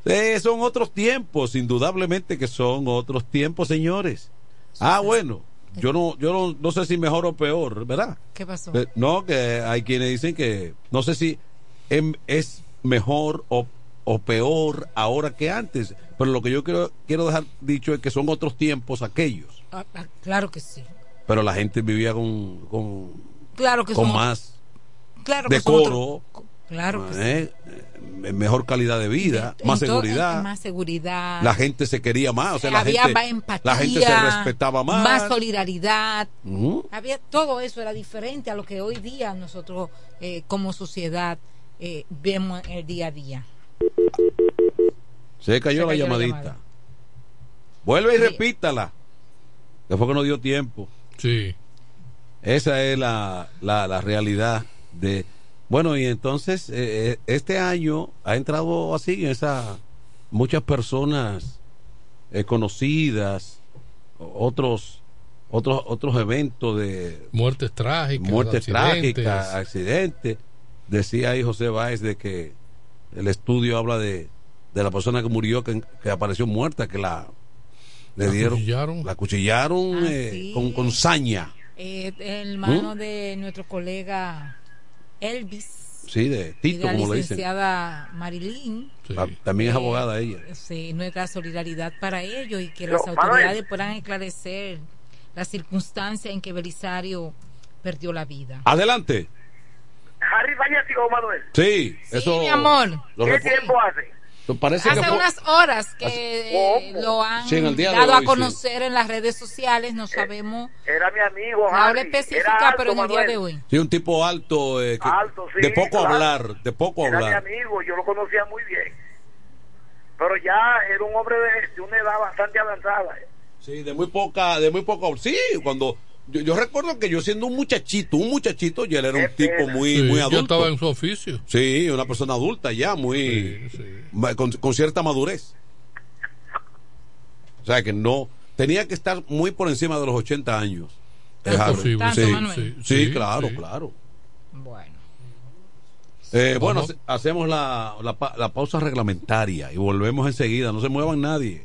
Eh, son otros tiempos, indudablemente que son otros tiempos, señores. Ah, bueno, yo no, yo no, no sé si mejor o peor, ¿verdad? ¿Qué pasó? Eh, No, que hay quienes dicen que no sé si em- es mejor o, o peor ahora que antes, pero lo que yo quiero, quiero dejar dicho es que son otros tiempos aquellos, Ah, ah, claro que sí pero la gente vivía con, con, claro que con son- más claro que son decoro, otro- claro que sí. ¿eh? Eh, mejor calidad de vida, En más todo- seguridad. más seguridad la gente se quería más, o sea, la había gente, más empatía la gente se respetaba más. más solidaridad había todo eso era diferente a lo que hoy día nosotros eh, como sociedad eh, vemos en el día a día Se cayó, Se la cayó la llamadita. Vuelve y Sí. repítala. Que fue que no dio tiempo. Sí. Esa es la, la, la realidad de... Bueno, y entonces eh, eh, este año ha entrado así en esa... Muchas personas eh, conocidas, otros otros otros eventos de Muertes trágicas. muertes accidentes. trágicas, accidentes. Decía ahí José Báez de que el estudio habla de, de la persona que murió, que, que apareció muerta, que la le La dieron, acuchillaron. la acuchillaron Ah, eh, sí. con, con saña, Eh, el hermano ¿Mm? de nuestro colega Elvis sí, de Tito, la como le dicen. licenciada Marilyn Ah, También es Eh, abogada ella. sí, nuestra solidaridad para ellos y que las Manuel. autoridades puedan esclarecer las circunstancias en que Belisario perdió la vida. Adelante. Harry Fallecido, Manuel. Sí, Sí, eso. mi amor. ¿Qué tiempo hace? Parece Hace unas horas que eh, lo han Sí, dado a sí. conocer en las redes sociales, no sabemos Era mi amigo, la hora específica, Era alto, pero en el día Manuel. de hoy. Sí, un tipo alto, eh, que- Alto, sí, de poco claro. hablar, de poco Era mi hablar. amigo, yo lo conocía muy bien. Pero ya era un hombre de, de una edad bastante avanzada. Sí, de muy poca, de muy poca. Sí, cuando yo, yo recuerdo que yo siendo un muchachito, un muchachito, ya él era un tipo muy, Sí, muy ya adulto. estaba en su oficio. Sí, una persona adulta ya, muy Con, con cierta madurez. O sea que no tenía que estar muy por encima de los 80 años. Es Harry. posible. Sí, sí, Sí, sí, claro, sí. claro. Bueno. Eh, bueno, hacemos la, la, pa- la pausa reglamentaria y volvemos enseguida. No se muevan nadie.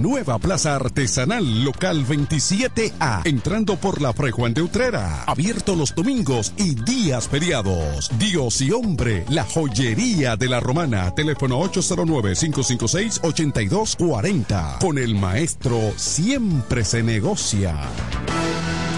nueva Plaza Artesanal Local 27A, entrando por la Fray de Utrera. Abierto los domingos y días feriados. Dios y hombre, la joyería de la romana. Teléfono 809-556-8240. Con el maestro siempre se negocia.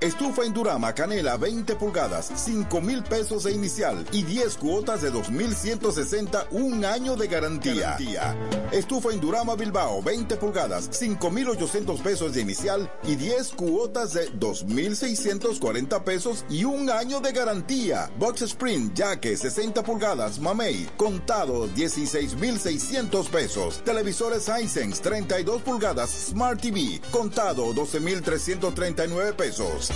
Estufa Indurama Canela 20 pulgadas, 5 mil pesos de inicial y 10 cuotas de 2,160, un año de garantía. Estufa Indurama Bilbao 20 pulgadas, 5,800 pesos de inicial y 10 cuotas de 2,640 pesos y un año de garantía. Box Spring Jaque 60 pulgadas, Mamey, contado 16,600 pesos. Televisores Hisense 32 pulgadas, Smart TV, contado 12,339 pesos.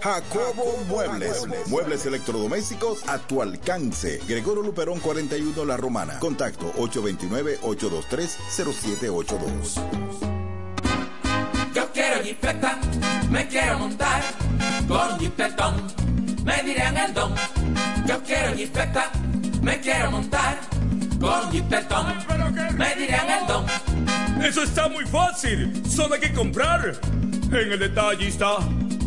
Jacobo Muebles. Muebles electrodomésticos a tu alcance. Gregorio Luperón 41 La Romana. Contacto 829-823-0782. Yo quiero jipeta, me quiero montar con jipetón, me dirán el don. Yo quiero jipeta, me quiero montar con jipetón, me dirán el don. Eso está muy fácil, solo hay que comprar. En el detallista,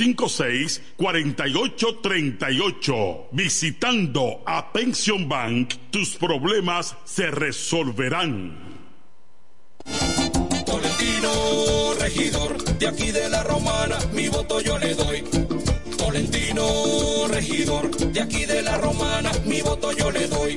809-556-4838. Visitando a Pension Bank, tus problemas se resolverán. Tolentino, regidor, de aquí de la romana, mi voto yo le doy. Tolentino, regidor, de aquí de la romana, mi voto yo le doy.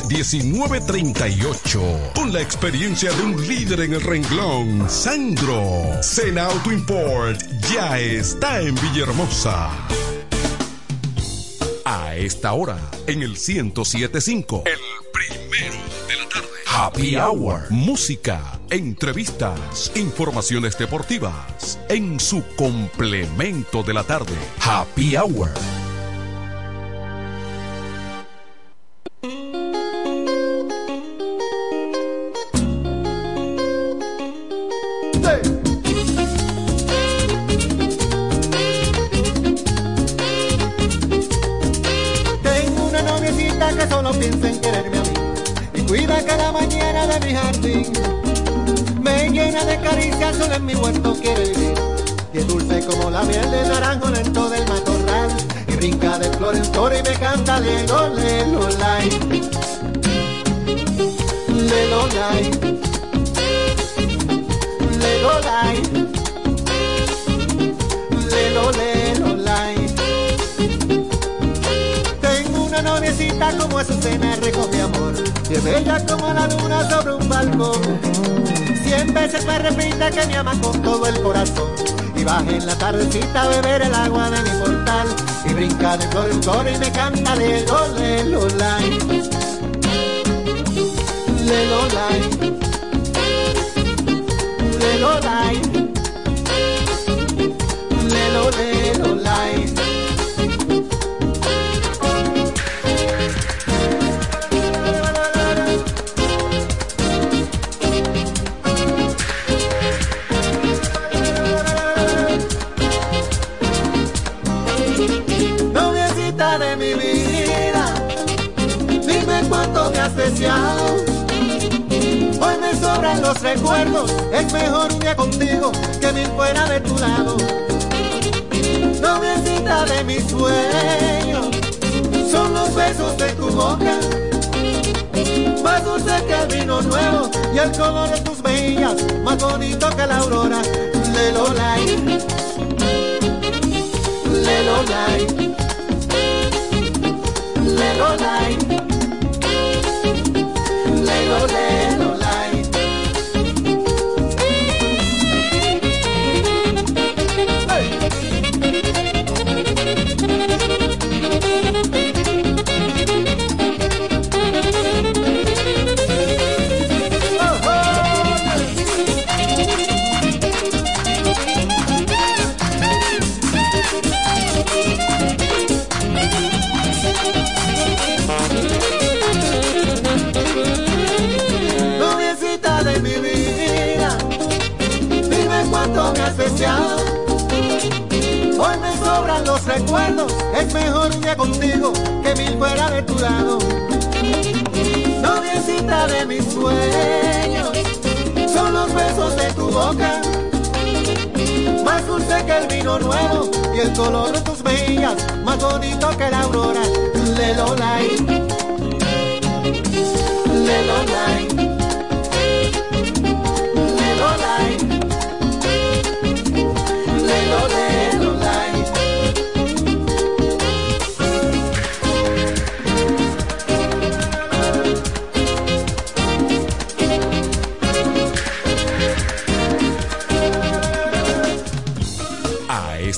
809-866-1938. Con la experiencia de un líder en el renglón, Sandro. Sena Auto Import ya está en Villahermosa. A esta hora, en el 1075. El primero de la tarde. Happy Hour. Música, entrevistas, informaciones deportivas. En su complemento de la tarde. Happy Hour.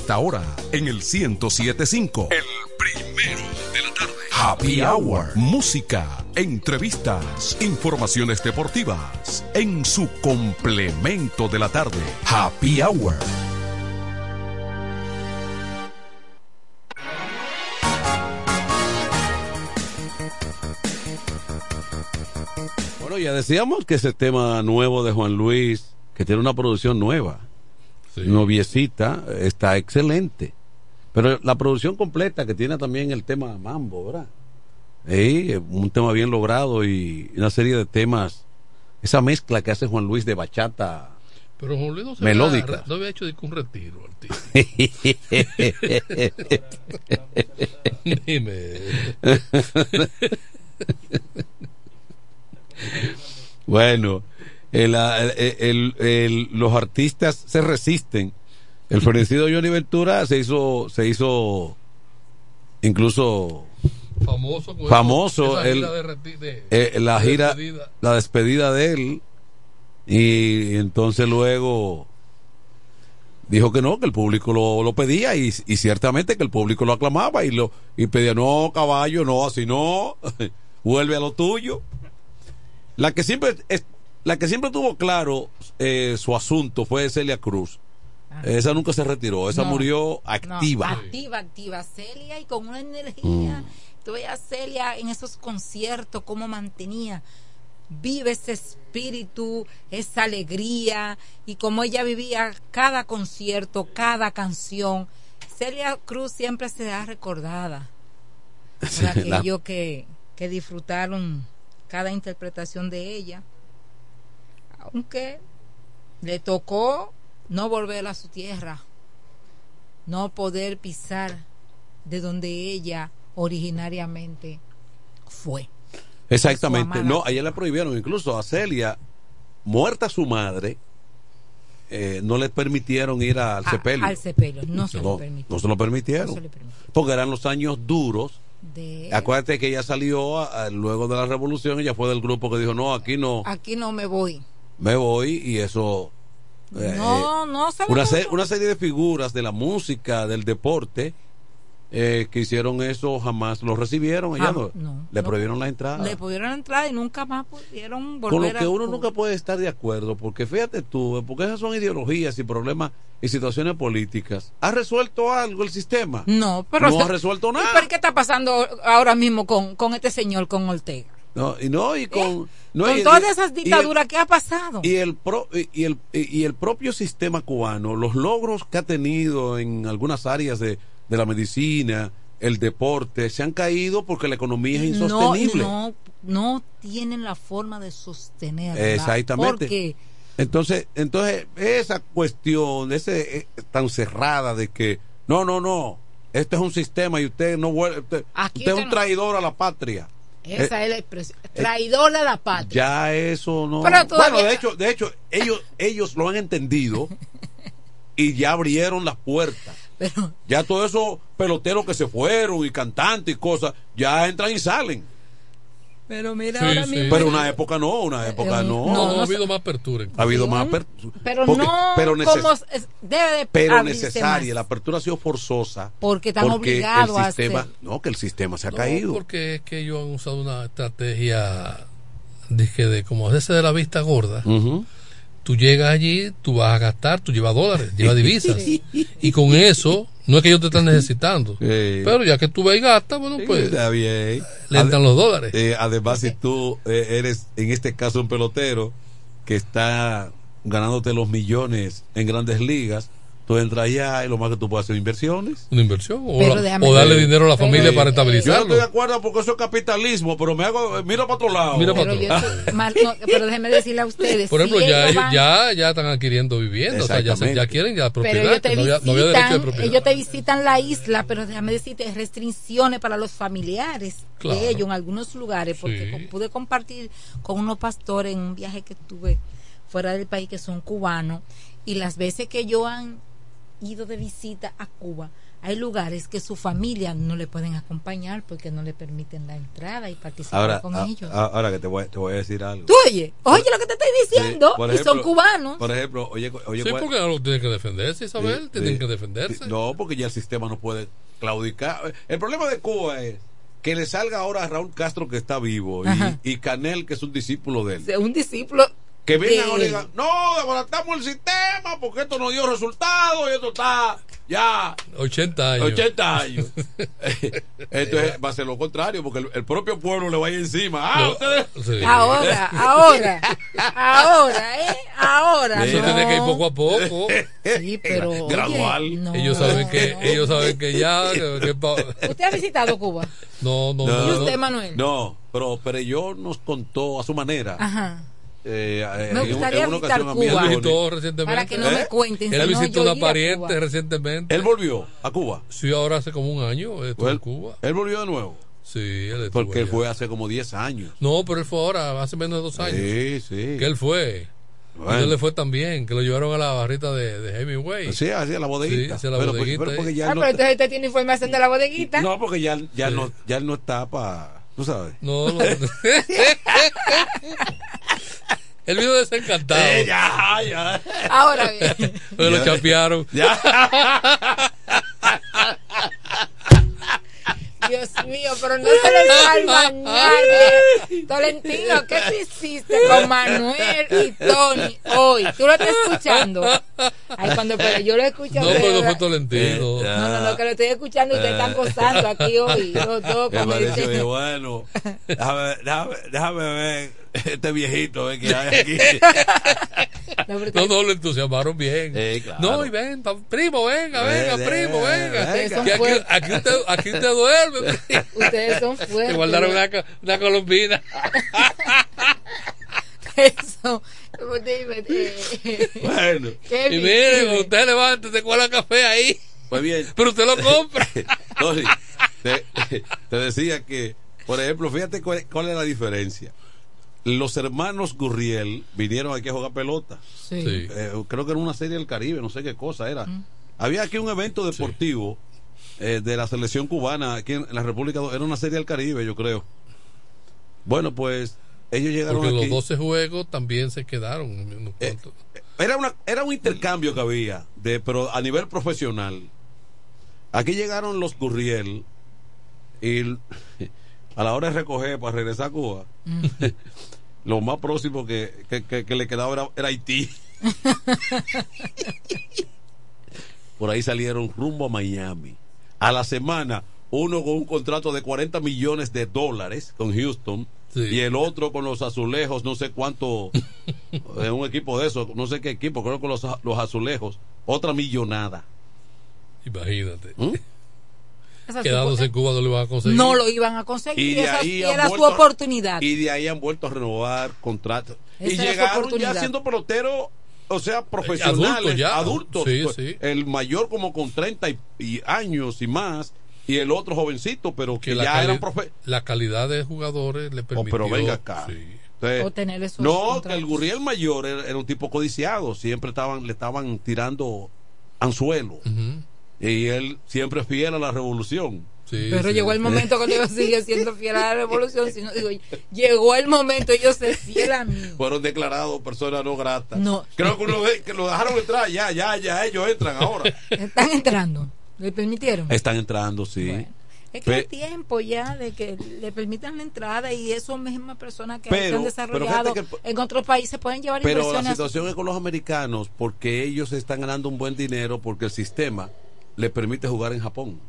Esta hora en el 1075. El primero de la tarde. Happy Hour. Música, entrevistas, informaciones deportivas. En su complemento de la tarde. Happy Hour. Bueno, ya decíamos que ese tema nuevo de Juan Luis, que tiene una producción nueva, noviecita, está excelente. Pero la producción completa que tiene también el tema Mambo, ¿verdad? Sí, un tema bien logrado y una serie de temas. Esa mezcla que hace Juan Luis de bachata Pero Juan Luis no se melódica. había- no había hecho un retiro. Dime. bueno, el- el- el- los artistas se resisten. El fenecido Johnny Ventura se hizo, se hizo incluso Famoso. famoso esa de de- eh, la de gira, despedida. la despedida de él y entonces luego dijo que no, que el público lo, lo pedía y, y ciertamente que el público lo aclamaba y lo y pedía no caballo, no así no, vuelve a lo tuyo. La que siempre es- la que siempre tuvo claro eh, su asunto fue Celia Cruz. Esa nunca se retiró, esa No, murió No, activa. activa, activa. Celia y con una energía. Mm. Tú veías a Celia en esos conciertos, cómo mantenía vive ese espíritu, esa alegría y cómo ella vivía cada concierto, cada canción. Celia Cruz siempre será recordada por Sí, la- que, que disfrutaron cada interpretación de ella. Aunque le tocó no volver a su tierra, no poder pisar de donde ella originariamente fue. Exactamente. No, a ella le prohibieron, incluso a Celia, muerta su madre, eh, no le permitieron ir al A- sepelio. al sepelio, no se lo permitió. no se lo permitieron. No se. Porque eran los años duros. De- Acuérdate que ella salió a- a- luego de la revolución, ella fue del grupo que dijo, no, aquí no, Aquí no me voy. Me voy y eso... eh, No, no se una, se- una serie de figuras de la música, del deporte, eh, que hicieron eso, jamás lo recibieron. Ella Jam- no, no, le no. prohibieron la entrada. Le pudieron entrar y nunca más pudieron volver con lo que a- uno nunca puede estar de acuerdo, porque fíjate tú, porque esas son ideologías y problemas y situaciones políticas. ¿Ha resuelto algo el sistema? No, pero no ha resuelto ¿Y nada. pero qué está pasando ahora mismo con, con este señor, con Ortega? No, y no, y con, no, ¿Eh? con y- todas esas dictaduras, ¿qué ha pasado? Y el, pro- y, el, y el propio sistema cubano, los logros que ha tenido en algunas áreas de, de la medicina, el deporte, se han caído porque la economía es insostenible. no, no tienen la forma de sostenerla. Exactamente. Porque Entonces, entonces esa cuestión, ese eh, tan cerrada de que no, no, no, este es un sistema y usted no vuelve, usted, usted es un traidor a la patria. Esa Eh, es la expresión. Traidor a la patria. Ya eso no. Pero Bueno, de hecho, de hecho, ellos, ellos lo han entendido y ya abrieron las puertas. Ya todos esos peloteros que se fueron y cantantes y cosas, ya entran y salen. Pero mira, Sí, ahora sí. mismo. Pero una época no, una época Eh, no. No, ha habido más apertura. Ha habido más apertura. Pero Porque- no pero neces- como es- debe de pero necesaria. más. La apertura ha sido forzosa. Porque están obligados a sistema, hacer. No, que el sistema se ha No, caído. porque es que ellos han usado una estrategia dije, de como hacerse de la vista gorda. Tú llegas allí, tú vas a gastar, tú llevas dólares, llevas divisas. Y con eso, no es que ellos te están necesitando. Pero ya que tú vas y gastas, bueno, pues Está bien. le entran los dólares. Eh, además, si tú eh, eres, en este caso, un pelotero que está ganándote los millones en grandes ligas, tú entras allá y lo más que tú puedes hacer inversiones. Una inversión o, Pero la- déjame- o darle dinero a la pero- familia para Yo estabilizarlo. estoy de acuerdo porque eso es capitalismo, pero me hago, mira para otro lado. Mira para Pero, otro yo estoy mal- no, pero déjeme decirle a ustedes. Por ejemplo, si ya, ellos van- ya, ya están adquiriendo viviendas, o sea, ya, se- ya quieren ya pero propiedad, ellos te, que no había, no había derecho de visitan, propiedad. ellos te visitan la isla, pero déjame decirte, restricciones para los familiares Claro. de ellos en algunos lugares, porque Sí. con- pude compartir con unos pastores en un viaje que tuve fuera del país que son cubanos, y las veces que ellos han ido de visita a Cuba, hay lugares que su familia no le pueden acompañar porque no le permiten la entrada y participar Ahora, con a- ellos. a- ahora que te voy, te voy a decir algo. Tú oye, oye lo que te estoy diciendo, Sí, y son cubanos. Por ejemplo, oye, oye Sí, ¿cuál- porque algo tienen que defenderse, Isabel. Sí, tienen sí. que defenderse. Sí, No, porque ya el sistema no puede claudicar. El problema de Cuba es que le salga ahora a Raúl Castro que está vivo y, y Canel que es un discípulo de él. Un discípulo. Que vengan de ahora y digan, no, desbaratamos el sistema porque esto no dio resultado y esto está ya 80 años. 80 años. Entonces va a ser lo contrario porque el, el propio pueblo le va a ir encima. Ah, No, ustedes. sí. Ahora, ahora, ahora, ¿eh? Ahora. Eso no. tiene que ir poco a poco. Sí, pero. oye, Gradual. no. Ellos saben que ellos saben que ya que- que pa- ¿Usted ha visitado Cuba? no no No, ¿Y no, usted. Manuel? No, pero Perelló nos contó a su manera. Ajá. Eh, eh, Me gustaría en una visitar Cuba. Él visitó recientemente. Para que no me cuenten, Él visitó una pariente recientemente. Él volvió a Cuba. Sí, ahora hace como un año estuvo Él, en Cuba. él volvió de nuevo. Sí, él estuvo Porque él allá. fue hace como 10 años. No, pero él fue ahora, hace menos de dos años. Sí, sí. Que él fue. Bueno. Y él le fue también, que lo llevaron a la barrita de, de Hemingway. Sí, hacia la bodeguita. Sí, hacia la Pero, pues, bodeguita. pero porque ahí. ya Ah, no pero entonces usted tiene información de la bodeguita. No, porque ya, ya, no, ya él no está para. ¿Tú sabes? No, no. Él vino desencantado. Eh, ya, ya. Ahora bien. Pero lo chapearon. Ya. Dios mío, pero no se le salva a nadie. Tolentino, ¿qué tú hiciste con Manuel y Tony hoy? ¿Tú lo estás escuchando? Ay, cuando pero yo lo escucho. No, pero fue Tolentino. No, no, no, que lo estoy escuchando y ustedes están gozando aquí hoy. Los dos Me que, bueno, déjame, déjame, déjame ver este viejito eh, que hay aquí. No, No, no, lo entusiasmaron bien. Eh, claro. No, y ven, pa- primo, venga, venga, Ven, primo, ven, venga. venga. Que aquí, aquí, usted, aquí usted duerme. Ustedes son fuertes. Te guardaron una, co- una colombina. Eso. Dime, Bueno, qué Y bien. mire, usted levante, cuela café ahí. pues bien. Pero usted lo compra. Tony, te, te decía que, por ejemplo, fíjate cuál, cuál es la diferencia. Los hermanos Gurriel vinieron aquí a jugar pelota. Sí. Sí. Eh, creo que era una serie del Caribe, no sé qué cosa era. Había aquí un evento deportivo eh, de la selección cubana aquí en la República. Era una serie del Caribe, yo creo. Bueno, pues ellos llegaron Porque los aquí. 12 juegos también se quedaron. unos Eh. Era, una, era un intercambio que había, de, pero a nivel profesional. Aquí llegaron los Gurriel y a la hora de recoger para regresar a Cuba, lo más próximo que, que, que- que le quedaba era, era Haití. Por ahí salieron rumbo a Miami. A la semana, uno con un contrato de 40 millones de dólares con Houston Sí. y el otro con los azulejos, no sé cuánto, de un equipo de eso, no sé qué equipo, creo que los, los azulejos, otra millonada. Imagínate. ¿Mm? Esa Quedándose en Cuba no lo iban a conseguir. No lo iban a conseguir. Y de esa- ahí era su vuelto- oportunidad. Y de ahí han vuelto a renovar contratos. Esa y su llegaron ya siendo peloteros, o sea, profesionales, Adultos ya. adultos. Sí, pues, sí. El mayor como con 30 y, y años y más, y el otro jovencito, pero que, ya eran profe la calidad de jugadores le Oh, permitió. pero venga acá. Sí. Entonces, O tener esos no, que el Gurriel mayor era, era un tipo codiciado, siempre estaban, le estaban tirando anzuelo. Ujú. Y él siempre fiel a la revolución. Sí, Pero sí. llegó el momento que yo sigue siendo fiel a la revolución. sino digo, llegó el momento y yo sé fiel a mí. Fueron declarados personas no gratas. No. Creo que, uno de- que lo dejaron entrar, ya, ya, ya, ellos entran ahora. Están entrando. ¿Le permitieron? Están entrando, sí. Bueno. Es que hay Pe- tiempo ya de que le permitan la entrada y esas mismas personas que Pero- se han desarrollado que- en otros países pueden llevar Pero la situación es con los americanos porque ellos están ganando un buen dinero porque el sistema les permite jugar en Japón.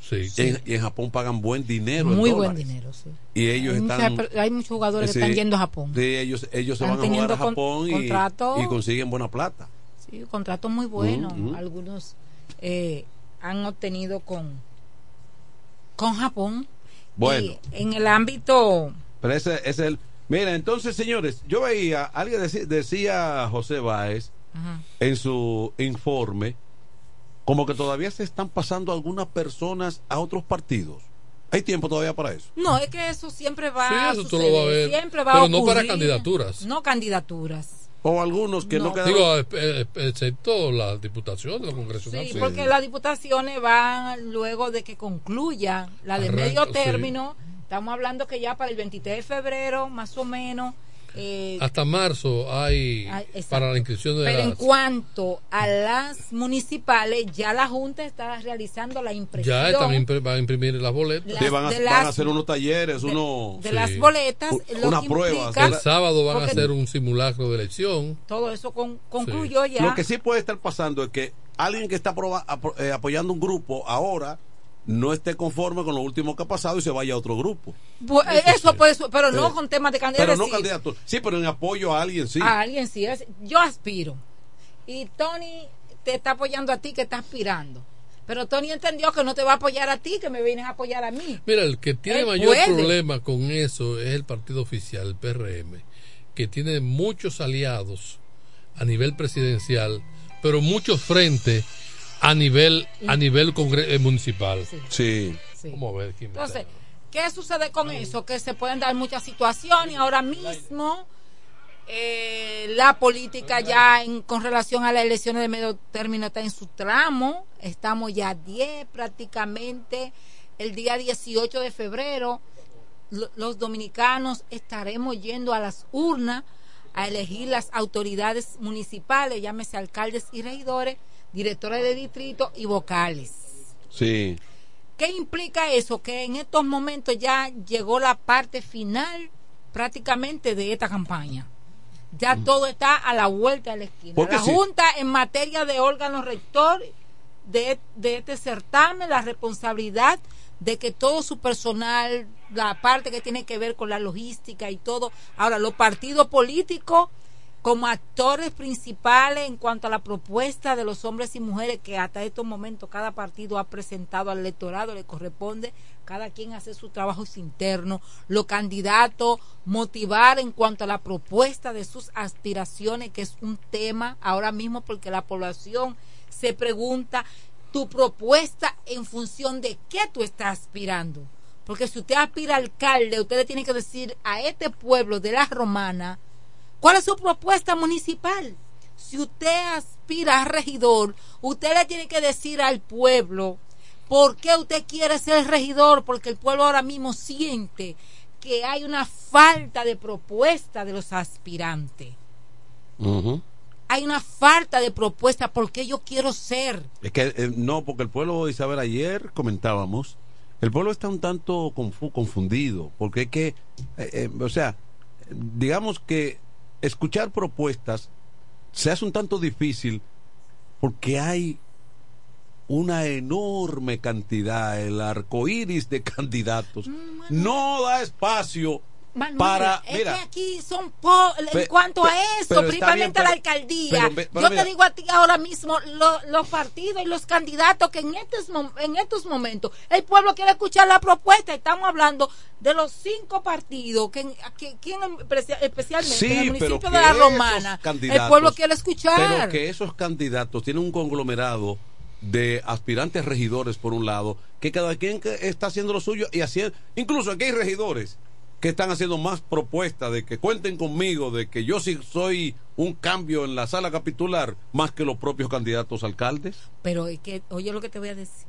Sí. Y, en, y en Japón pagan buen dinero. en Muy buen dinero, sí. Y ellos hay, están. muchas hay muchos jugadores Sí, que están yendo a Japón. Sí, ellos, ellos se van a jugar a con- Japón y, contrato- y consiguen buena plata. Sí, contratos muy buenos. Mm, mm. Algunos eh, han obtenido con, con Japón. Bueno. Y en el ámbito. Pero ese es el. Mira, entonces, señores, yo veía, alguien decía, decía José Báez en su informe, como que todavía se están pasando algunas personas a otros partidos. Hay tiempo todavía para eso. No, es que eso siempre va Sí, a eso tú suceder, lo vas a ver. Siempre va Pero a no para candidaturas. No candidaturas. O algunos que no, quedaron. Digo, eh, eh, excepto las diputaciones, los congresionales. Sí, porque las diputaciones van luego de que concluya la de Arranca, medio sí. término. Estamos hablando que ya para el 23 de febrero, más o menos. Eh, Hasta marzo hay Ah, exacto. para la inscripción de pero en cuanto a las municipales, ya la Junta está realizando la impresión Ya también va a imprimir las boletas. Las- van, a, de van las- a hacer unos talleres, unos. de las boletas. U- lo una que prueba, implica- El sábado van a hacer un simulacro de elección. Todo eso con- concluyó ya. Lo que sí puede estar pasando es que alguien que está eh, apoyando un grupo ahora no esté conforme con lo último que ha pasado y se vaya a otro grupo. Eh, eso puede su- pero no Eh, con temas de Pero candidatos. no candidato. Sí, pero en apoyo a alguien sí. A alguien sí. es- yo aspiro. Y Tony te está apoyando a ti que está aspirando. Pero Tony entendió que no te va a apoyar a ti, que me vienes a apoyar a mí. Mira, el que tiene Él mayor puede. problema con eso es el partido oficial, el PRM, que tiene muchos aliados a nivel presidencial, pero muchos frentes a nivel a nivel eh, municipal. Sí. Vamos a ver quién Entonces, ¿qué sucede con eso? Que se pueden dar muchas situaciones. Ahora mismo, eh, la política ya en, con relación a las elecciones de medio término está en su tramo. Estamos ya 10 prácticamente. El día 18 de febrero, lo- los dominicanos estaremos yendo a las urnas a elegir las autoridades municipales, llámese alcaldes y regidores, directores de distrito y vocales. Sí. ¿Qué implica eso? Que en estos momentos ya llegó la parte final prácticamente de esta campaña. Ya todo está a la vuelta de la esquina. Porque La sí. Junta en materia de órgano rector de, de este certamen, la responsabilidad de que todo su personal, la parte que tiene que ver con la logística y todo, ahora los partidos políticos como actores principales en cuanto a la propuesta de los hombres y mujeres que hasta estos momentos cada partido ha presentado al electorado, le corresponde cada quien hacer su trabajo interno, los candidatos motivar en cuanto a la propuesta de sus aspiraciones, que es un tema ahora mismo porque la población se pregunta tu propuesta en función de qué tú estás aspirando. Porque si usted aspira alcalde, usted le tiene que decir a este pueblo de la romana, ¿Cuál es su propuesta municipal? Si usted aspira a regidor, usted le tiene que decir al pueblo por qué usted quiere ser regidor, porque el pueblo ahora mismo siente que hay una falta de propuesta de los aspirantes. Hay una falta de propuesta porque yo quiero ser. Es que eh, no, porque el pueblo, Isabel, ayer comentábamos, el pueblo está un tanto confu- confundido, porque es que, eh, eh, o sea, digamos que escuchar propuestas se hace un tanto difícil porque hay una enorme cantidad, el arco iris de candidatos, no da espacio Para. es Mira, que aquí son po- en cuanto pe- a eso, principalmente bien, a la alcaldía. pero ve- pero Yo mira. te digo a ti ahora mismo, lo- los partidos y los candidatos que en estos, en estos momentos el pueblo quiere escuchar la propuesta. Estamos hablando de los cinco partidos que, que, que en- especia- especialmente en el Sí, pero municipio de la Romana, el pueblo quiere escuchar. Pero que esos candidatos tienen un conglomerado de aspirantes regidores por un lado, que cada quien que está haciendo lo suyo y haciendo, incluso aquí hay regidores que están haciendo más propuestas de que cuenten conmigo, de que yo sí soy un cambio en la sala capitular más que los propios candidatos alcaldes. Pero es que, oye lo que te voy a decir.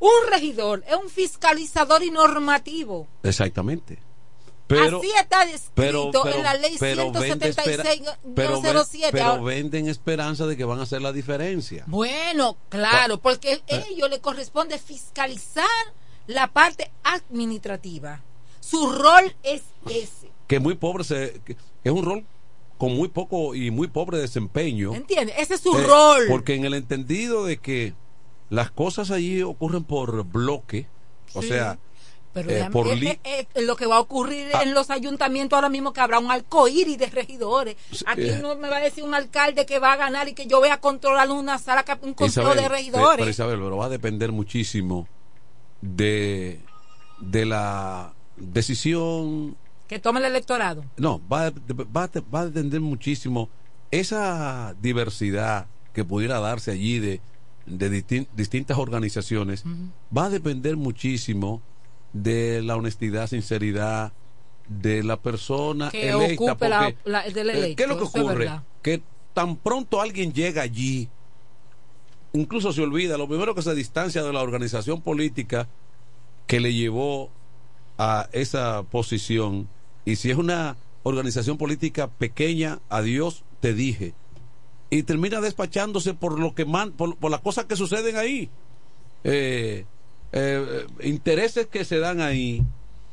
Un regidor es un fiscalizador y normativo. Exactamente. Pero, Así está descrito pero, pero- en la ley pero vende espera- 176 pero, ven- 07. pero venden esperanza de que van a hacer la diferencia. Bueno, claro, porque a Eh. ellos le corresponde fiscalizar la parte administrativa. Su rol es ese. que muy pobre se que es un rol con muy poco y muy pobre desempeño ¿Entiendes? Ese es su Eh, rol. porque en el entendido de que las cosas allí ocurren por bloque o sea Pero eh, por eh, eh, lo que va a ocurrir Ah. en los ayuntamientos ahora mismo que habrá un arcoíris de regidores. Aquí no me va a decir un alcalde que va a ganar y que yo voy a controlar una sala, un control Isabel, de regidores. pero Isabel, pero va a depender muchísimo de de la decisión que tome el electorado. No, va, a- va, va a depender muchísimo esa diversidad que pudiera darse allí de, de distin- distintas organizaciones, va a depender muchísimo de la honestidad, sinceridad de la persona Que electa. ocupe la- porque, la- del eh, electo, ¿Qué es lo que es ocurre? que tan pronto alguien llega allí, incluso se olvida, lo primero que se distancia de la organización política que le llevó a esa posición. Y si es una organización política pequeña, adiós, te dije. Y termina despachándose por lo que man, por, por las cosas que suceden ahí. Eh, eh, intereses que se dan ahí,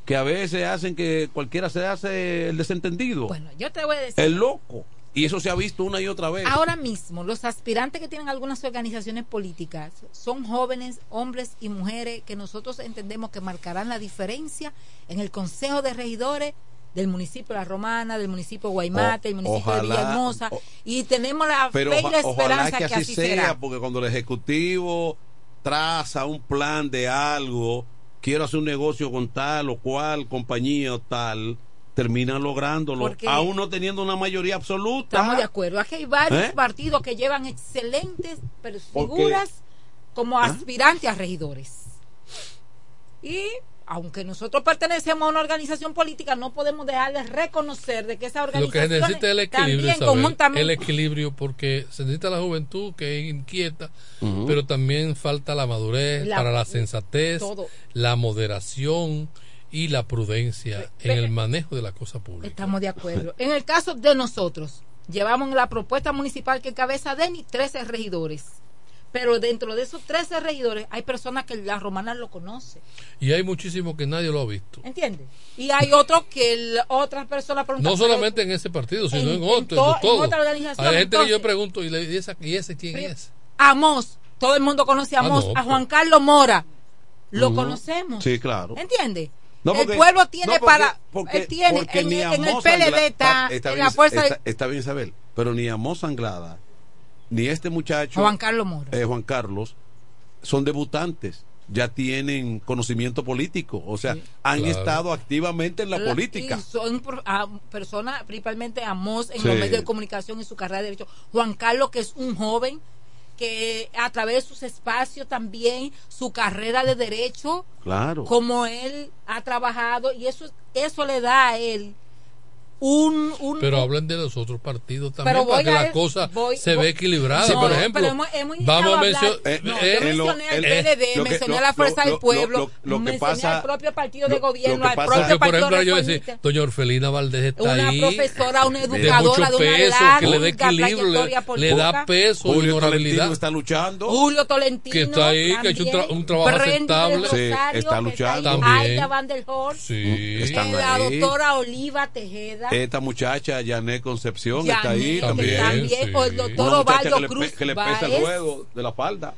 que a veces hacen que cualquiera se hace el desentendido, Bueno, yo te voy a decir. el loco. Y eso se ha visto una y otra vez. Ahora mismo, los aspirantes que tienen algunas organizaciones políticas son jóvenes, hombres y mujeres que nosotros entendemos que marcarán la diferencia en el Consejo de Regidores del municipio de La Romana, del municipio de Guaymate, O- del municipio de Villahermosa. o- y tenemos la Pero fe y la esperanza que que, así, así sea, será. porque cuando el Ejecutivo traza un plan de algo, quiero hacer un negocio con tal o cual compañía o tal, terminan lográndolo, Porque- aún no teniendo una mayoría absoluta. Estamos de acuerdo. Aquí hay varios ¿Eh? partidos que llevan excelentes figuras como ¿Ah? aspirantes a regidores. Y aunque nosotros pertenecemos a una organización política, no podemos dejar de reconocer de que esa Lo que organización se necesita es el equilibrio, también conjuntamente el equilibrio, porque se necesita la juventud que es inquieta, pero también falta la madurez La- para la sensatez, todo. la moderación y la prudencia en el manejo de la cosa pública. Estamos de acuerdo. En el caso de nosotros, llevamos en la propuesta municipal que encabeza Deni 13 regidores. Pero dentro de esos 13 regidores hay personas que la romana lo conoce. Y hay muchísimo que nadie lo ha visto. ¿Entiendes? Y hay otros que el- otras personas preguntan. No solamente en ese partido, sino en- en, to- en en todos. otra organización, Hay gente que yo pregunto, ¿y, le- y esa- y ese quién Pero- es? Amos, todo el mundo conoce a Ah, Amos, no, a pues. Juan Carlos Mora. Lo Ujú. conocemos. Sí, claro. ¿Entiendes? No, porque- el pueblo tiene no, porque- para. porque- él tiene porque en, ni en el PLD está, está en bien, la fuerza está, de está bien Isabel, pero ni Amos Anglada, ni este muchacho Juan Carlos Mora. eh, Juan Carlos, son debutantes, ya tienen conocimiento político, o sea, han claro. estado activamente en la, La- política. y son personas, principalmente Amos en Sí. los medios de comunicación y su carrera de derecho. Juan Carlos, que es un joven que a través de sus espacios también, su carrera de derecho, Claro. como él ha trabajado, y eso, eso le da a él un... un Pero hablen de los otros partidos también Pero para que la cosa voy- se voy- ve equilibrada. Sí, por ejemplo, pero hemos- hemos vamos a mencionar. No, eh, eh, mencioné al eh, PLD, lo que- mencioné lo- a la Fuerza lo- del lo- Pueblo, lo- lo que mencioné pasa- al propio Partido de lo- lo Gobierno, que al propio Porque, por Partido ejemplo, yo decía, doña Orfelina Valdés está Una ahí. profesora, una de educadora mucho de una peso, larga que le dé equilibrio, trayectoria le, le da peso y Julio honorabilidad. Tolentino está luchando. Julio Tolentino. Que está ahí, que ha hecho un tra- un trabajo aceptable. Sí, está luchando. También. Aida Van der eh, la doctora Oliva Tejeda. Esta muchacha, Janet Concepción, está ahí también. también, o el sí. doctor Una Ovaldo que Cruz que le pesa el ruedo de la falda.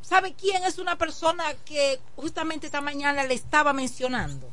¿Sabe quién es una persona que justamente esta mañana le estaba mencionando?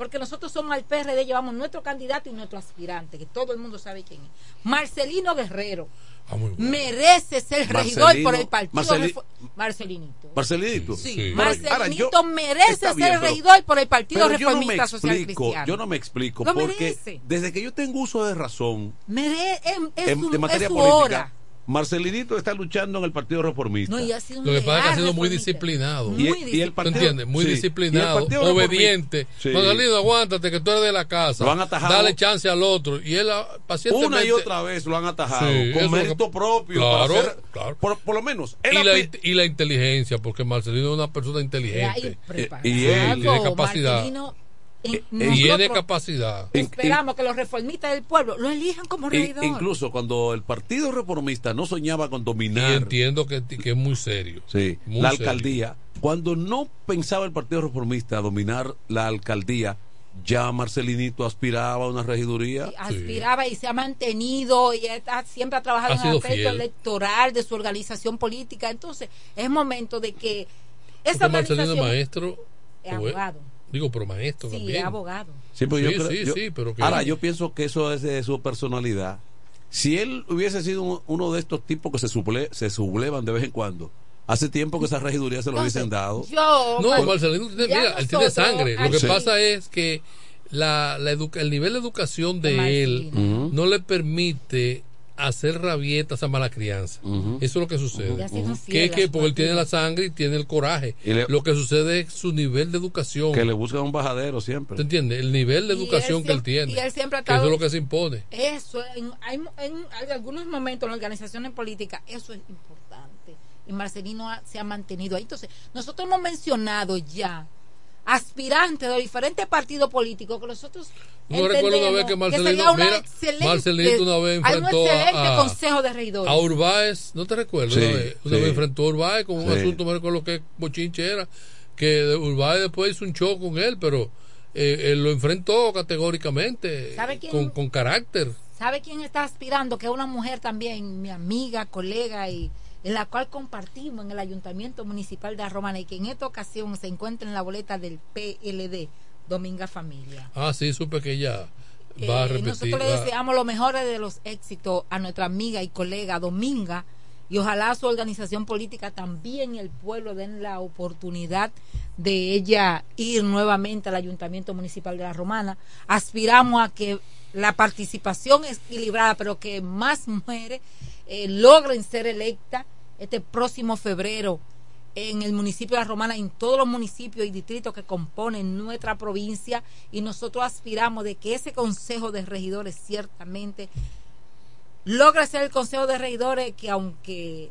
Porque nosotros somos al PRD, llevamos nuestro candidato y nuestro aspirante, que todo el mundo sabe quién es. Marcelino Guerrero. Ah, bueno. Merece ser regidor Marcelino- por el partido. Marceli- Marcelinito. Marcelinito. Sí, Sí. Marcelinito Ahora, yo- merece ser pero- regidor por el Partido yo no me Reformista Social explico, Cristiano. yo no me explico, porque merece. desde que yo tengo uso de razón Mere- es, es en, su, de materia es su política, hora. Marcelinito está luchando en el Partido Reformista. No, y ha sido un Lo que pasa es que ha sido muy disciplinado. Muy Y- y el disciplinado. ¿Tú partido- entiendes? Muy sí. Y el disciplinado, obediente. Sí. Marcelino, aguántate que tú eres de la casa. Lo han atajado. Dale chance al otro. Y él ah, pacientemente. Una y otra vez lo han atajado Sí, con mérito que- propio. Claro, para hacer- claro. Por, por lo menos. él Y la, y la inteligencia, porque Marcelino es una persona y inteligente. preparado. y él tiene capacidad. Marcelino, eh, Tiene nosotros capacidad. In- Esperamos que los reformistas del pueblo lo elijan como in- regidor. incluso cuando el Partido Reformista no soñaba con Y dominar entiendo que, que es muy serio. sí, Muy la serio. alcaldía, cuando no pensaba el Partido Reformista dominar la alcaldía, ya Marcelinito aspiraba a una regiduría. aspiraba y se ha mantenido y está- siempre ha trabajado Ha en el aspecto fiel. electoral de su organización política. Entonces, es momento de que esa Marcelino es maestro. es o abogado. Digo, pero maestro Sí, también. es abogado. Sí, pues yo Sí, creo- sí, yo- sí, pero que- Ahora, yo pienso que eso es de su personalidad. Si él hubiese sido un- uno de estos tipos que se, suble- se sublevan de vez en cuando, hace tiempo que esa regiduría se lo hubiesen dado. Yo, No, Mar- Marcelino, ya mira, él tiene sangre. Lo que pasa es que la, la educa- el nivel de educación de De él no le permite hacer rabietas a mala crianza. Eso es lo que sucede. Ha sido Que, porque él tiene la sangre y tiene el coraje. Y le- lo que sucede es su nivel de educación. Que le buscan un bajadero siempre. ¿Te entiendes? El nivel de Y él educación que él tiene. y él siempre ha eso es lo que se impone. Eso, en, hay, en- hay algunos momentos en las organizaciones políticas, eso es importante. Y Marcelino ha- se ha mantenido ahí. Entonces, nosotros hemos mencionado ya aspirantes de diferentes partidos políticos que nosotros No recuerdo una vez que Marcelino, sería una mira, Marcelino una vez enfrentó excelente a, consejo de regidores. a Urbáez, ¿no te recuerdas? Sí, una vez, una sí. vez enfrentó a Urbáez con un Sí. asunto, me recuerdo que bochinche era, que Urbáez después hizo un show con él, pero eh, él lo enfrentó categóricamente, ¿Sabe quién? con, con carácter. ¿Sabe quién está aspirando? Que es una mujer también, mi amiga, colega, y en la cual compartimos en el Ayuntamiento Municipal de Romana y que en esta ocasión se encuentra en la boleta del PLD, Dominga Familia. Ah, sí, supe que ella va a Eh, repetir. nosotros le deseamos los mejores de los éxitos a nuestra amiga y colega Dominga y ojalá su organización política también el pueblo den la oportunidad de ella ir nuevamente al Ayuntamiento Municipal de la Romana. Aspiramos a que la participación es equilibrada, pero que más mujeres eh, logren ser electas este próximo febrero en el municipio de La Romana, en todos los municipios y distritos que componen nuestra provincia. Y nosotros aspiramos de que ese consejo de regidores ciertamente logre ser el consejo de regidores que aunque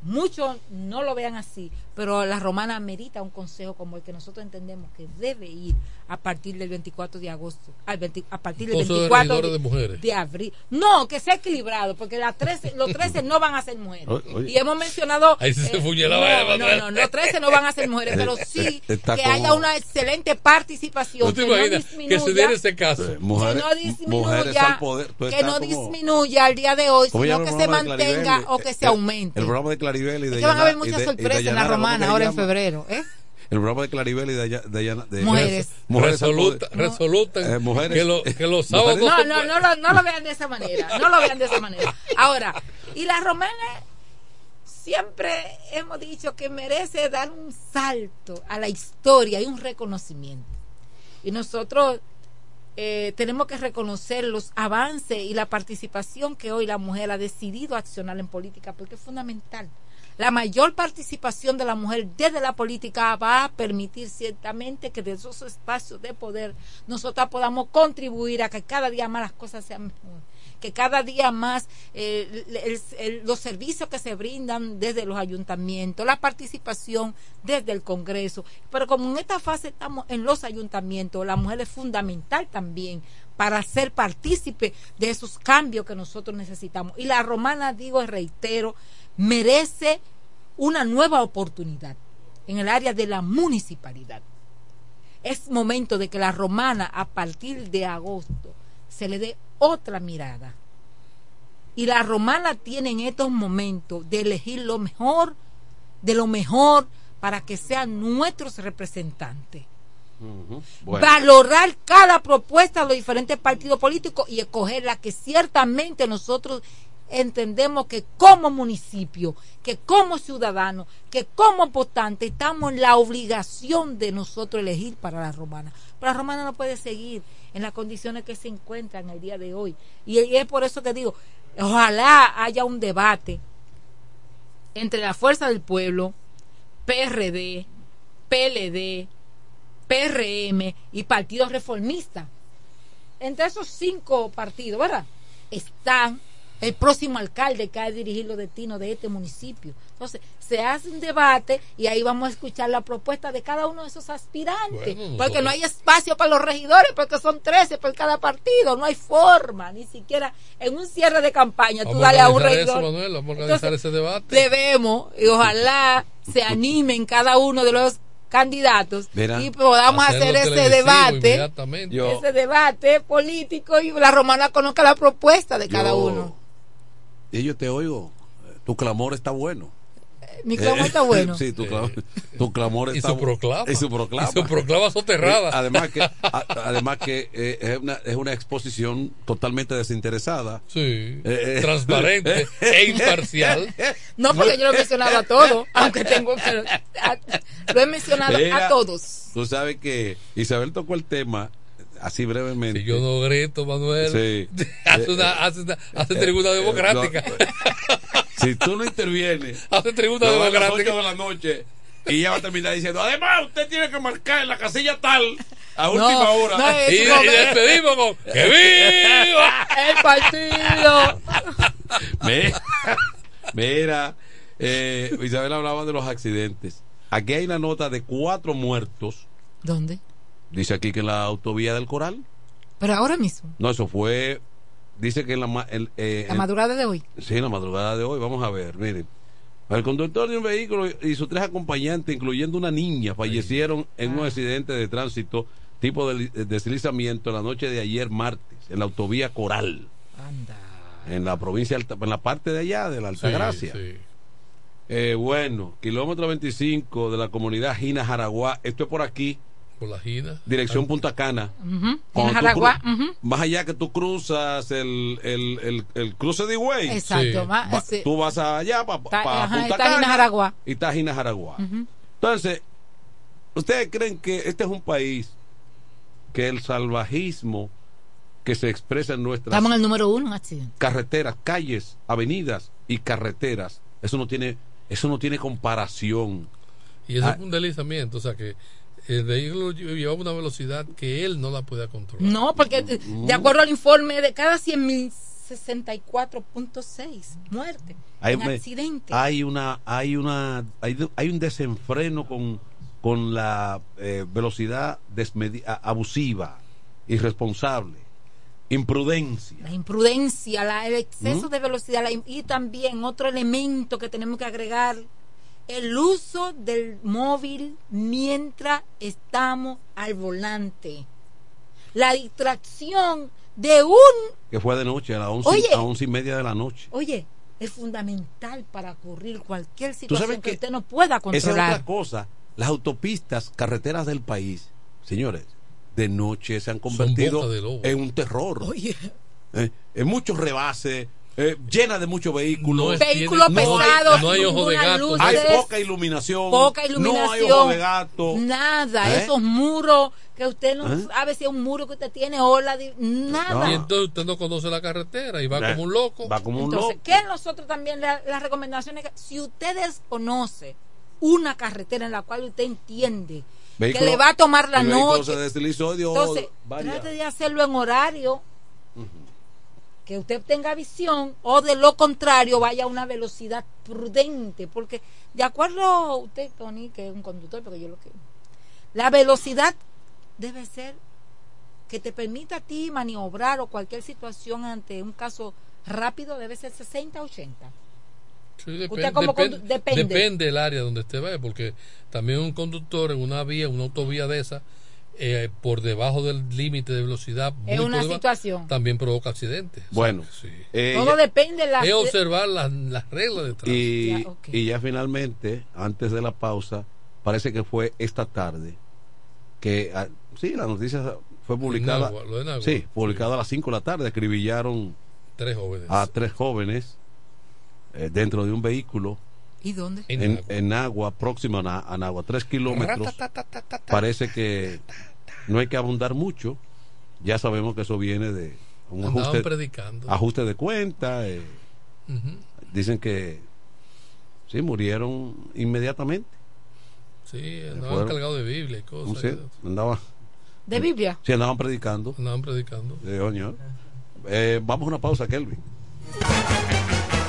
muchos no lo vean así, pero la romana merita un consejo como el que nosotros entendemos que debe ir a partir del 24 de agosto, al 20 a partir del Consejo de 24 regidores de mujeres. de abril. No, que sea equilibrado, porque las 13, los 13 no van a ser mujeres. Oye, oye. Y hemos mencionado... Ahí se eh, fuñe la no, vaina, no, no, los 13 no van a ser mujeres, pero sí Está que como- haya una excelente participación. ¿No te que no imaginas que se disminuya- diera ese caso? Eh, Mujeres, que no disminuya, mujeres al poder. Tú que no como- disminuya al día de hoy, ¿cómo sino que se de mantenga Claribel? o que se aumente. El programa de Claribel y de Es que van a haber muchas de- de sorpresas en la Yanara, ¿cómo romana ahora en llama? febrero. ¿eh? El programa de Claribel y de, Yana- de, Yana- de- Mujeres. mujeres resoluta, poder. resoluta Eh, mujeres. que, lo- que los sábados No, no, no, lo, no lo vean de esa manera. No lo vean de esa manera. Ahora, y la romana siempre hemos dicho que merece dar un salto a la historia y un reconocimiento. Y nosotros eh, tenemos que reconocer los avances y la participación que hoy la mujer ha decidido accionar en política, porque es fundamental. La mayor participación de la mujer desde la política va a permitir ciertamente que de esos espacios de poder nosotras podamos contribuir a que cada día más las cosas sean mejor, que cada día más eh, los servicios que se brindan desde los ayuntamientos, la participación desde el Congreso. Pero como en esta fase estamos en los ayuntamientos, la mujer es fundamental también para ser partícipe de esos cambios que nosotros necesitamos. Y la romana, digo y reitero, merece una nueva oportunidad en el área de la municipalidad. Es momento de que la romana a partir de agosto se le dé otra mirada. Y la romana tiene en estos momentos de elegir lo mejor, de lo mejor, para que sean nuestros representantes. Bueno. Valorar cada propuesta de los diferentes partidos políticos y escoger la que ciertamente nosotros entendemos que como municipio, que como ciudadanos, que como votantes estamos en la obligación de nosotros elegir para la romana. Pero la romana no puede seguir en las condiciones que se encuentra en el día de hoy. Y, y es por eso que digo, ojalá haya un debate entre la fuerza del pueblo, PRD, PLD, PRM y partidos reformistas. Entre esos cinco partidos, ¿verdad? Están el próximo alcalde que ha de dirigir los destinos de este municipio. Entonces, se hace un debate y ahí vamos a escuchar la propuesta de cada uno de esos aspirantes. Bueno, porque no hay espacio para los regidores, porque son 13 por cada partido. No hay forma, ni siquiera en un cierre de campaña tú Vamos dale a un regidor. eso, Manuel, vamos a organizar Entonces, ese debate. debemos y ojalá se animen cada uno de los candidatos Mira, y podamos hacer ese debate. Yo- ese debate político y la romana conozca la propuesta de cada Yo- uno Y yo te oigo. Tu clamor está bueno. mi clamor Eh, está bueno Sí, tu, clam- tu clamor Y está su bu- proclama. Y su proclama. Y su proclama soterrada. Eh, Además que, a- además que eh, es, una, es una exposición totalmente desinteresada. Sí, Eh, eh. transparente e imparcial. no porque yo lo he mencionado a todos aunque tengo que a- lo he mencionado a todos Tú sabes que Isabel tocó el tema así brevemente. Si yo no grito, Manuel, Sí. hace, una, hace, una- hace tribuna Eh, democrática. Si tú no intervienes, Hace tribuna no a las democrática. 8 de la noche y ella va a terminar diciendo, además usted tiene que marcar en la casilla tal a última hora. no, y, y como- despedimos con ¡Que viva! El partido. Mira, mira, eh, Isabel hablaba de los accidentes. Aquí hay una nota de cuatro muertos. ¿Dónde? Dice aquí que en la autovía del Coral. Pero ahora mismo, No, eso fue. Dice que en la, ma- el, eh, la madrugada de hoy. Sí, en la madrugada de hoy. Vamos a ver, miren. El conductor de un vehículo y sus tres acompañantes, incluyendo una niña, fallecieron en un accidente de tránsito tipo de de deslizamiento la noche de ayer martes en la autovía Coral. En la provincia, Alta- en la parte de allá, de la Altagracia. Sí, sí. Eh, bueno, kilómetro 25 de la comunidad Gina Jaraguá. Esto es por aquí, Por la Gina. dirección Punta Cana. Ujú. Cuando En Jaraguá. Más allá que tú cruzas el, el, el, el cruce de Higüey. Exacto, Sí. Va- tú vas allá para Está- ajá, Punta está Gina Cana Jaraguá. y está Gina Jaraguá. Ujú. Entonces, ¿ustedes creen que este es un país que el salvajismo que se expresa en nuestras Estamos en el número uno en accidente. carreteras, calles, avenidas y carreteras, eso no tiene, eso no tiene comparación. Y eso Ah. es un deslizamiento, o sea que el vehículo lle- llevaba una velocidad que él no la podía controlar. No, porque de acuerdo al informe de cada 100 mil 64.6 muertes en me- accidente. hay una, hay una, hay, hay un desenfreno con, con la eh, velocidad desmedi- a- abusiva, irresponsable, imprudencia. La imprudencia, la- el exceso ¿Mm? de velocidad la y también otro elemento que tenemos que agregar, el uso del móvil mientras estamos al volante. La distracción de un... que fue de noche a las once, Oye. a once y media de la noche. Oye, es fundamental para ocurrir cualquier sabes situación que que usted no pueda Esa es controlar. otra cosa. Las autopistas, carreteras del país, señores, de noche se han convertido en un terror. Oye, Eh, en muchos rebases, eh, llena de muchos vehículos. No Vehículos tiene- no hay- pesados, no hay ojo de gato. Hay poca iluminación. poca No hay iluminación, ojo de gato. nada, ¿Eh? esos muros que usted no ¿Eh? sabe si es un muro que usted tiene o la nada. Y entonces usted no conoce la carretera y va Eh, como un loco. Va como un Entonces, loco. ¿qué nosotros también la- las recomendaciones? que- Si usted desconoce una carretera en la cual usted entiende Vehículo- que le va a tomar la noche, se deslizó entonces vaya. trate de hacerlo en horario que usted tenga visión o de lo contrario vaya a una velocidad prudente porque de acuerdo a usted Tony que es un conductor porque yo lo que la velocidad debe ser que te permita a ti maniobrar o cualquier situación ante un caso rápido debe ser 60 80 Sí, depende, Usted como depende. depende del área donde usted vaya, porque también un conductor en una vía, una autovía de esa, eh, por debajo del límite de velocidad, Es muy una por debajo, situación. también provoca accidentes. Bueno, Sí. eh, todo depende de la Es observar las, las reglas de tránsito. y, Ya, ok. y ya finalmente, antes de la pausa, parece que fue esta tarde que, ah, sí, la noticia fue publicada. Nagua, lo de Nagua, sí, publicada a las 5 de la tarde. Acribillaron Tres jóvenes. a tres jóvenes eh, dentro de un vehículo ¿y dónde? En en, en Agua, próximo a, a Nagua, tres kilómetros. Parece que no hay que abundar mucho. Ya sabemos que eso viene de un Andaban ajuste, predicando. ajuste de cuenta. eh, dicen que sí, murieron inmediatamente. Sí, andaban cargados de Biblia y cosas. Sí, andaban, de Biblia sí, andaban predicando. Andaban predicando. Sí. Eh, vamos a una pausa, Kelvin.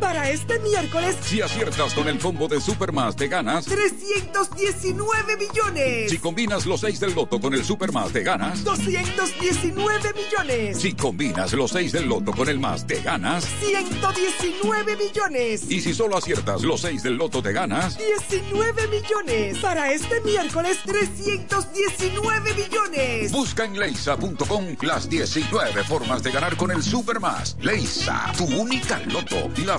Para este miércoles, Si aciertas con el combo de Supermas, te ganas. 319 millones. Si combinas los 6 del loto con el Supermas, te ganas. 219 millones. Si combinas los 6 del loto con el más, te ganas. 119 millones. Y si solo aciertas los 6 del loto, te ganas. 19 millones. Para este miércoles, 319 millones. Busca en leisa.com las 19 formas de ganar con el Supermas. Leisa, tu única loto y la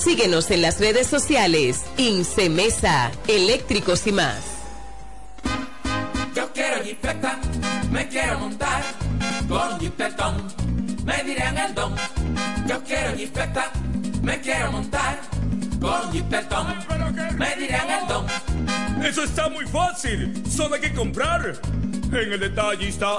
Síguenos en las redes sociales. Incemesa, eléctricos y más. Yo quiero jipeta, me quiero montar con jipetón, me dirán el don. Yo quiero jipeta, me quiero montar con jipetón, me dirán el don. Eso está muy fácil. Solo hay que comprar. En el detallista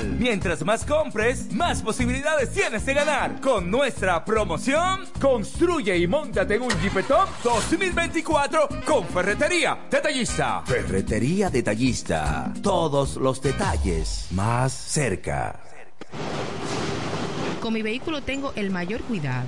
Mientras más compres, más posibilidades tienes de ganar. Con nuestra promoción, construye y montate en un Jeepetop 2024 con Ferretería Detallista. Ferretería Detallista. Todos los detalles más cerca. Con mi vehículo tengo el mayor cuidado.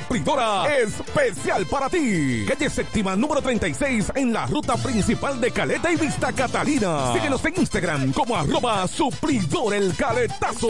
supridora especial para ti. Calle séptima número 36 en la ruta principal de Caleta y Vista Catalina. Síguenos en Instagram como arroba supridor el caletazo.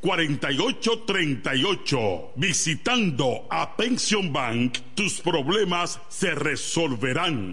4838. Visitando a Pension Bank, tus problemas se resolverán.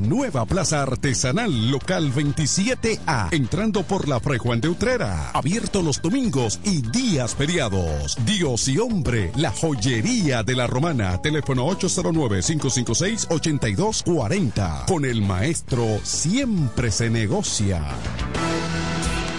nueva Plaza Artesanal Local 27A, entrando por la Fray de Utrera. Abierto los domingos y días feriados. Dios y hombre, la joyería de la romana. Teléfono 809-556-8240. Con el maestro siempre se negocia.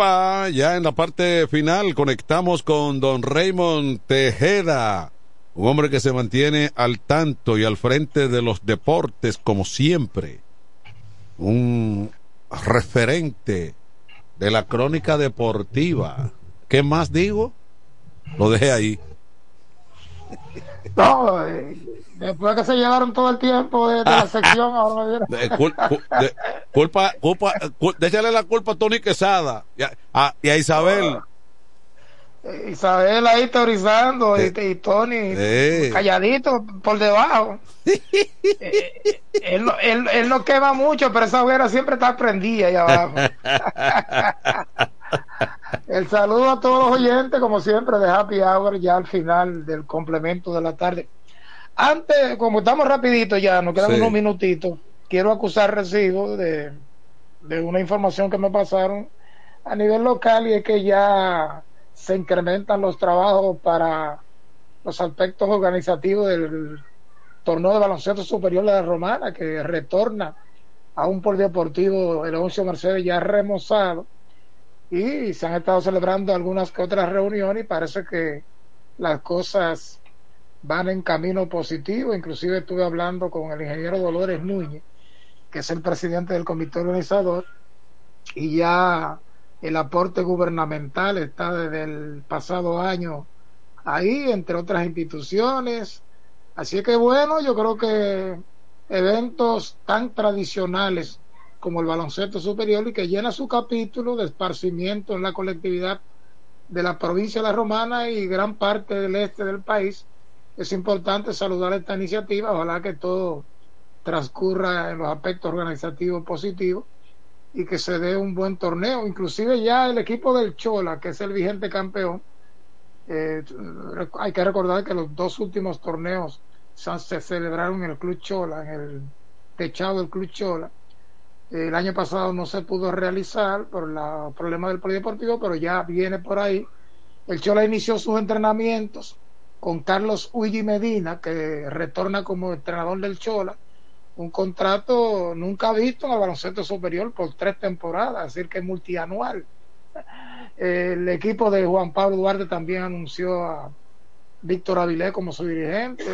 Ya en la parte final conectamos con don Raymond Tejeda, un hombre que se mantiene al tanto y al frente de los deportes como siempre, un referente de la crónica deportiva. ¿Qué más digo? Lo dejé ahí. No, eh, después que se llevaron todo el tiempo de, de la sección, ahora me De cul- cu- de- culpa, culpa, cul- déjale la culpa a Tony Quesada y a, a- y a Isabel. Isabel ahí teorizando y, y Tony calladito por debajo. Eh, él, no- él, él no quema mucho, pero esa hoguera siempre está prendida ahí abajo. El saludo a todos los oyentes, como siempre, de Happy Hour, ya al final del complemento de la tarde. Antes, como estamos rapidito ya, nos quedan Sí. unos minutitos, quiero acusar recibo de, de una información que me pasaron a nivel local y es que ya se incrementan los trabajos para los aspectos organizativos del torneo de baloncesto superior de la Romana que retorna a un polideportivo el Oncio Mercedes ya remozado y se han estado celebrando algunas que otras reuniones y parece que las cosas van en camino positivo inclusive estuve hablando con el ingeniero Dolores Núñez que es el presidente del comité organizador y ya el aporte gubernamental está desde el pasado año ahí, entre otras instituciones. Así que bueno, yo creo que eventos tan tradicionales como el baloncesto superior y que llena su capítulo de esparcimiento en la colectividad de la provincia de La Romana y gran parte del este del país. Es importante saludar esta iniciativa, ojalá que todo transcurra en los aspectos organizativos positivos y que se dé un buen torneo. Inclusive ya el equipo del Chola, que es el vigente campeón, eh, hay que recordar que los dos últimos torneos se celebraron en el Club Chola, en el techado del Club Chola. El año pasado no se pudo realizar por los problemas del polideportivo, pero ya viene por ahí. El Chola inició sus entrenamientos con Carlos Uigi Medina, que retorna como entrenador del Chola un contrato nunca visto en el baloncesto superior por tres temporadas, es decir, que es multianual. El equipo de Juan Pablo Duarte también anunció a Víctor Avilés como su dirigente.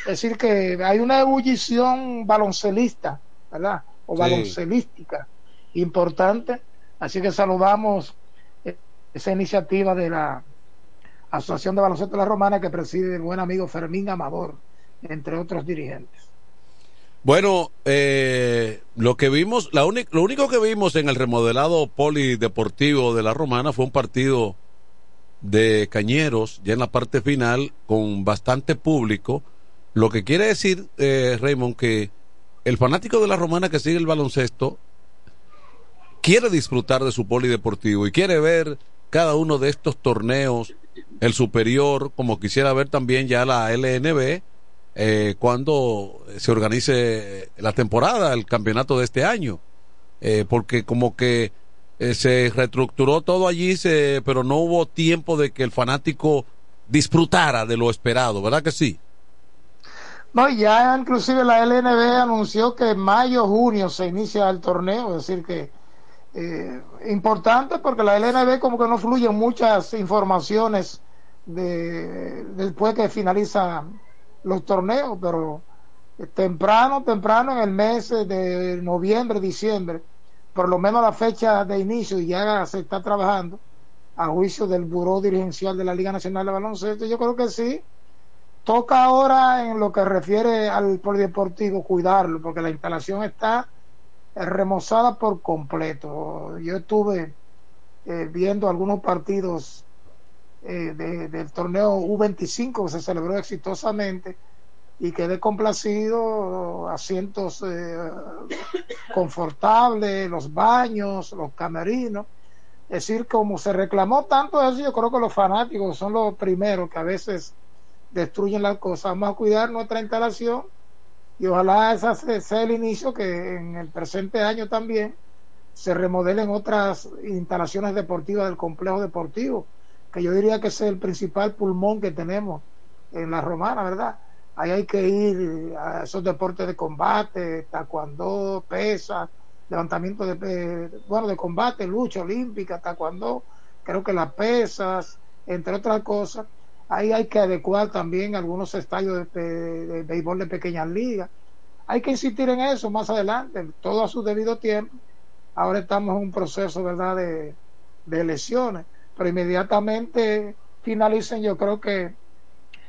Es decir, que hay una ebullición baloncelista, ¿verdad? O baloncelística importante. Así que saludamos esa iniciativa de la Asociación de Baloncesto de la Romana que preside el buen amigo Fermín Amador, entre otros dirigentes. Bueno, eh, lo que vimos, lo único que vimos en el remodelado polideportivo de la Romana fue un partido de cañeros, ya en la parte final, con bastante público. Lo que quiere decir, eh, Raymond, que el fanático de la Romana que sigue el baloncesto quiere disfrutar de su polideportivo y quiere ver cada uno de estos torneos, el superior, como quisiera ver también ya la LNB eh, cuando se organice la temporada, el campeonato de este año. Eh, porque como que eh, se reestructuró todo allí, se, pero no hubo tiempo de que el fanático disfrutara de lo esperado, ¿verdad que sí? No, ya inclusive la LNB anunció que en mayo, junio se inicia el torneo, es decir que eh, importante porque la LNB como que no fluyen muchas informaciones de, después que finaliza los torneos, pero temprano, temprano en el mes de noviembre, diciembre, por lo menos la fecha de inicio ya se está trabajando a juicio del Buró Dirigencial de la Liga Nacional de Baloncesto. Yo creo que sí. Toca ahora en lo que refiere al polideportivo cuidarlo, porque la instalación está remozada por completo. Yo estuve eh, viendo algunos partidos eh, del torneo U25 que se celebró exitosamente y quedé complacido, asientos eh, confortables, los baños, los camerinos. Es decir, como se reclamó tanto eso, yo creo que los fanáticos son los primeros que a veces destruyen las cosas. Vamos a cuidar nuestra instalación y ojalá ese sea el inicio que en el presente año también se remodelen otras instalaciones deportivas del complejo deportivo que yo diría que es el principal pulmón que tenemos en la romana, ¿verdad? Ahí hay que ir a esos deportes de combate, taekwondo, pesa, levantamiento de, bueno, de combate, lucha olímpica, taekwondo, creo que las pesas, entre otras cosas. Ahí hay que adecuar también algunos estadios de, de béisbol de pequeñas ligas. Hay que insistir en eso más adelante, todo a su debido tiempo. Ahora estamos en un proceso, ¿verdad?, de, de elecciones pero inmediatamente finalicen, yo creo que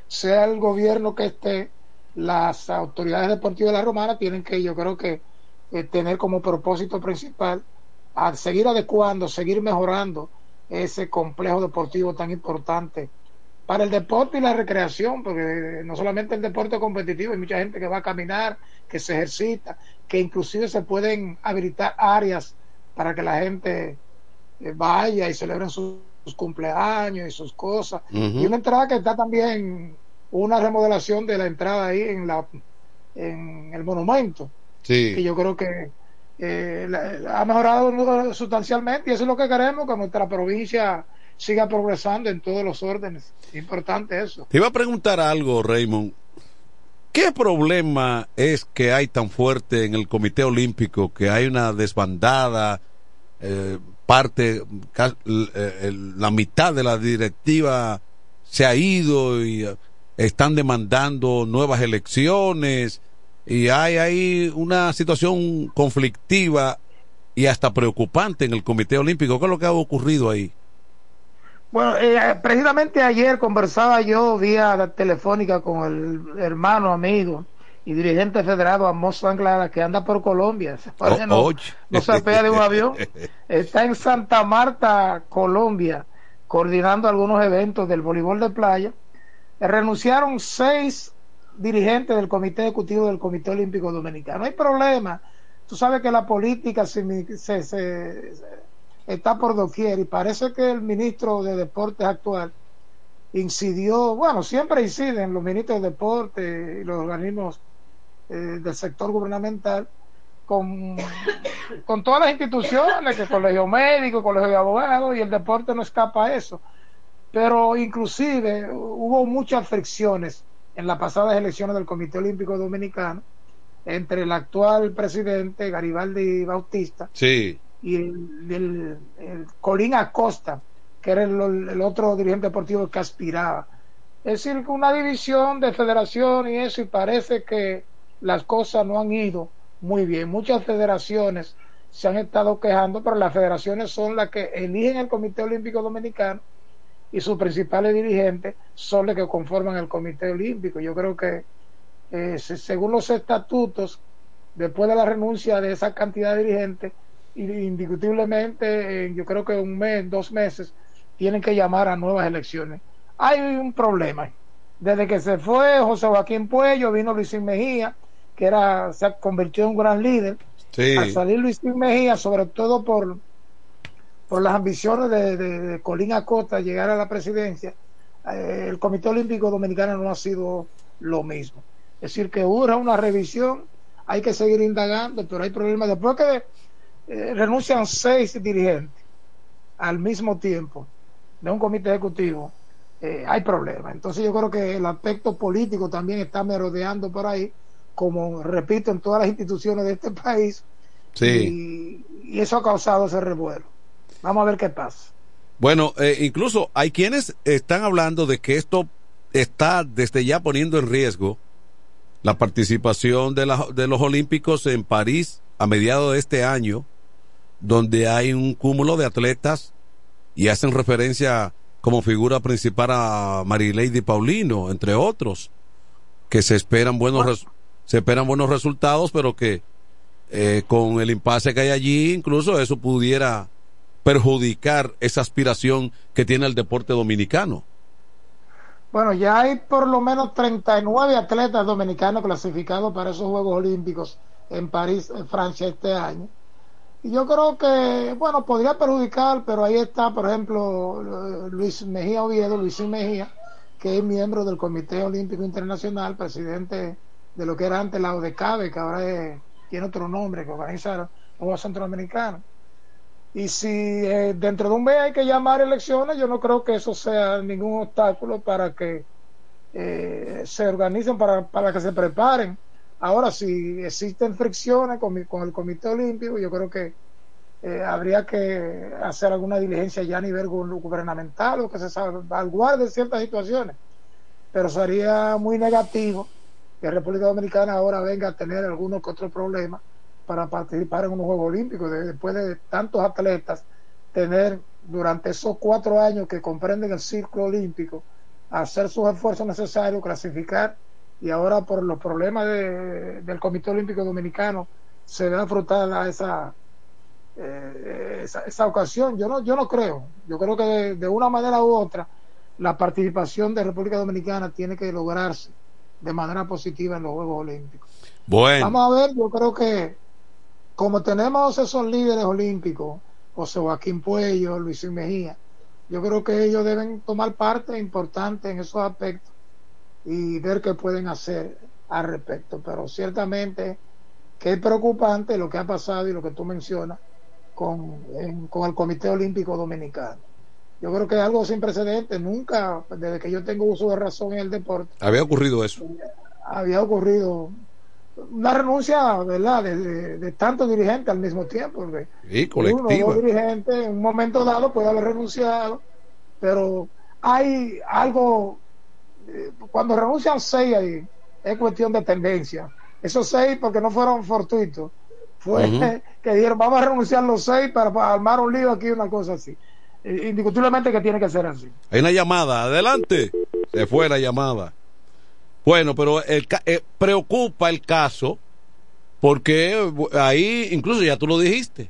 sea el gobierno que esté, las autoridades deportivas de la Romana tienen que, yo creo que, eh, tener como propósito principal a seguir adecuando, seguir mejorando ese complejo deportivo tan importante para el deporte y la recreación, porque no solamente el deporte competitivo, hay mucha gente que va a caminar, que se ejercita, que inclusive se pueden habilitar áreas para que la gente eh, vaya y celebre su cumpleaños y sus cosas. Y una entrada que está también una remodelación de la entrada ahí en la en el monumento. Sí. Que yo creo que eh, ha mejorado sustancialmente y eso es lo que queremos, que nuestra provincia siga progresando en todos los órdenes. Importante eso. Te iba a preguntar algo, Raymond. ¿Qué problema es que hay tan fuerte en el Comité Olímpico que hay una desbandada? Eh, parte, eh, la mitad de la directiva se ha ido y eh, están demandando nuevas elecciones y hay ahí una situación conflictiva y hasta preocupante en el Comité Olímpico. ¿Qué es lo que ha ocurrido ahí? Bueno, eh, precisamente ayer conversaba yo vía telefónica con el hermano, amigo y dirigente federado Amos Anglada que anda por Colombia. Oh, no, oh. no se pega de un avión. Está en Santa Marta, Colombia, coordinando algunos eventos del voleibol de playa. Renunciaron seis dirigentes del Comité Ejecutivo del Comité Olímpico Dominicano. No hay problema. Tú sabes que la política se, se, se, está por doquier y parece que el ministro de Deportes actual incidió, bueno, siempre inciden los ministros de Deportes y los organismos eh, del sector gubernamental con, con todas las instituciones, que colegio médico, colegio de abogados y el deporte no escapa a eso. Pero inclusive hubo muchas fricciones en las pasadas elecciones del Comité Olímpico Dominicano entre el actual presidente Garibaldi Bautista sí. Y el, el, el, Colín Acosta, que era el, otro dirigente deportivo que aspiraba. Es decir, una división de federación y eso, y parece que las cosas no han ido muy bien. Muchas federaciones se han estado quejando, pero las federaciones son las que eligen el Comité Olímpico Dominicano y sus principales dirigentes son los que conforman el Comité Olímpico. Yo creo que eh, según los estatutos, después de la renuncia de esa cantidad de dirigentes, indiscutiblemente, eh, yo creo que un mes, dos meses, tienen que llamar a nuevas elecciones. Hay un problema. Desde que se fue José Joaquín Puello, vino Luis Mejía, que era, se convirtió en un gran líder. Sí. Al salir Luis Mejía, sobre todo por, por las ambiciones de, de, de Colín Acosta llegar a la presidencia, eh, el Comité Olímpico Dominicano no ha sido lo mismo. Es decir, que hubo una revisión, hay que seguir indagando, pero hay problemas. Después que eh, renuncian seis dirigentes al mismo tiempo de un comité ejecutivo, eh, hay problemas. Entonces yo creo que el aspecto político también está merodeando por ahí, como repito, en todas las instituciones de este país. Sí. Y, y eso ha causado ese revuelo. Vamos a ver qué pasa. Bueno, eh, incluso hay quienes están hablando de que esto está desde ya poniendo en riesgo la participación de, la, de los Olímpicos en París a mediados de este año, donde hay un cúmulo de atletas y hacen referencia como figura principal a Marilady Paulino, entre otros, que se esperan buenos, se esperan buenos resultados, pero que eh, con el impasse que hay allí, incluso eso pudiera perjudicar esa aspiración que tiene el deporte dominicano. Bueno, ya hay por lo menos 39 atletas dominicanos clasificados para esos Juegos Olímpicos en París, en Francia, este año. Y yo creo que, bueno, podría perjudicar, pero ahí está, por ejemplo, Luis Mejía Oviedo, Luis Mejía, que es miembro del Comité Olímpico Internacional, presidente de lo que era antes la ODECABE, que ahora es, tiene otro nombre, que organiza los Juegos Centroamericanos. Y si eh, dentro de un mes hay que llamar elecciones, yo no creo que eso sea ningún obstáculo para que eh, se organicen, para, para que se preparen. Ahora, si existen fricciones con, mi, con el Comité Olímpico, yo creo que eh, habría que hacer alguna diligencia ya a nivel gubernamental o que se salvaguarde ciertas situaciones. Pero sería muy negativo que República Dominicana ahora venga a tener algunos que otros problemas para participar en unos Juegos Olímpicos, de, después de tantos atletas, tener durante esos cuatro años que comprenden el ciclo olímpico, hacer sus esfuerzos necesarios, clasificar, y ahora por los problemas de, del Comité Olímpico Dominicano se ve afrontada esa, eh, esa, esa, ocasión. Yo no, yo no creo, yo creo que de, de una manera u otra la participación de República Dominicana tiene que lograrse de manera positiva en los Juegos Olímpicos. Bueno. Vamos a ver, yo creo que como tenemos esos líderes olímpicos, José Joaquín Puello, Luis Mejía, yo creo que ellos deben tomar parte importante en esos aspectos y ver qué pueden hacer al respecto. Pero ciertamente que es preocupante lo que ha pasado y lo que tú mencionas con, en, con el Comité Olímpico Dominicano. Yo creo que es algo sin precedentes. Nunca, desde que yo tengo uso de razón en el deporte, había ocurrido eso. Había ocurrido una renuncia, ¿verdad?, de, de, de tantos dirigentes al mismo tiempo. Sí, colectiva. Uno, dos dirigentes en un momento dado puede haber renunciado, pero hay algo, cuando renuncian seis ahí, es cuestión de tendencia. Esos seis, porque no fueron fortuitos, fue que dijeron vamos a renunciar los seis para, para armar un lío aquí, una cosa así. Indiscutiblemente que tiene que ser así. Hay una llamada, adelante. Se fue la llamada. Bueno, pero el, ca- eh, preocupa el caso porque eh, ahí, incluso ya tú lo dijiste,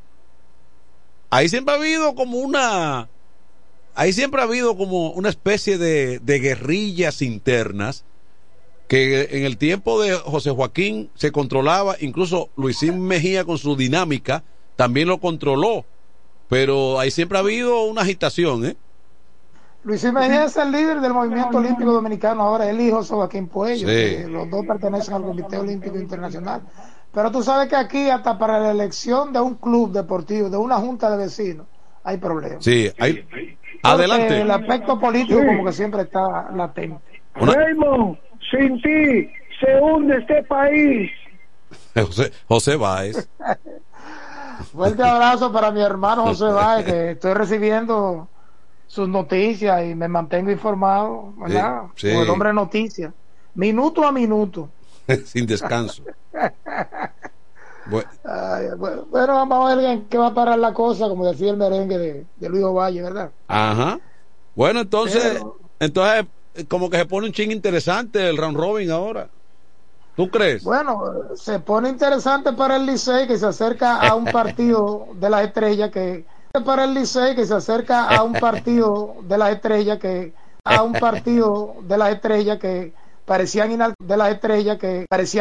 ahí siempre ha habido como una, ahí siempre ha habido como una especie de, de guerrillas internas que en el tiempo de José Joaquín se controlaba, incluso Luisín Mejía con su dinámica también lo controló, pero ahí siempre ha habido una agitación, ¿eh? Luis Mejía es el líder del movimiento olímpico dominicano, ahora el hijo de Joaquín Puello, Sí. que los dos pertenecen al Comité Olímpico Internacional. Pero tú sabes que aquí, hasta para la elección de un club deportivo, de una junta de vecinos, hay problemas. Sí, ahí. Adelante. El aspecto político Sí. como que siempre está latente. Raymond, sin ti se hunde este país. José, José Báez. Fuerte abrazo para mi hermano José Báez, que estoy recibiendo sus noticias y me mantengo informado, ¿verdad? Sí, sí. Como el hombre noticias, minuto a minuto. Sin descanso. Bu- Ay, bueno, bueno, vamos a ver en qué va a parar la cosa, como decía el merengue de, de Luis Ovalle, ¿verdad? Ajá. Bueno, entonces, Pero- entonces eh, como que se pone un ching interesante el round robin ahora. ¿Tú crees? Bueno, se pone interesante para el Licey que se acerca a un partido de las estrellas que para el Licey que se acerca a un partido de las estrellas que a un partido de las estrellas que parecían de las estrellas que parecían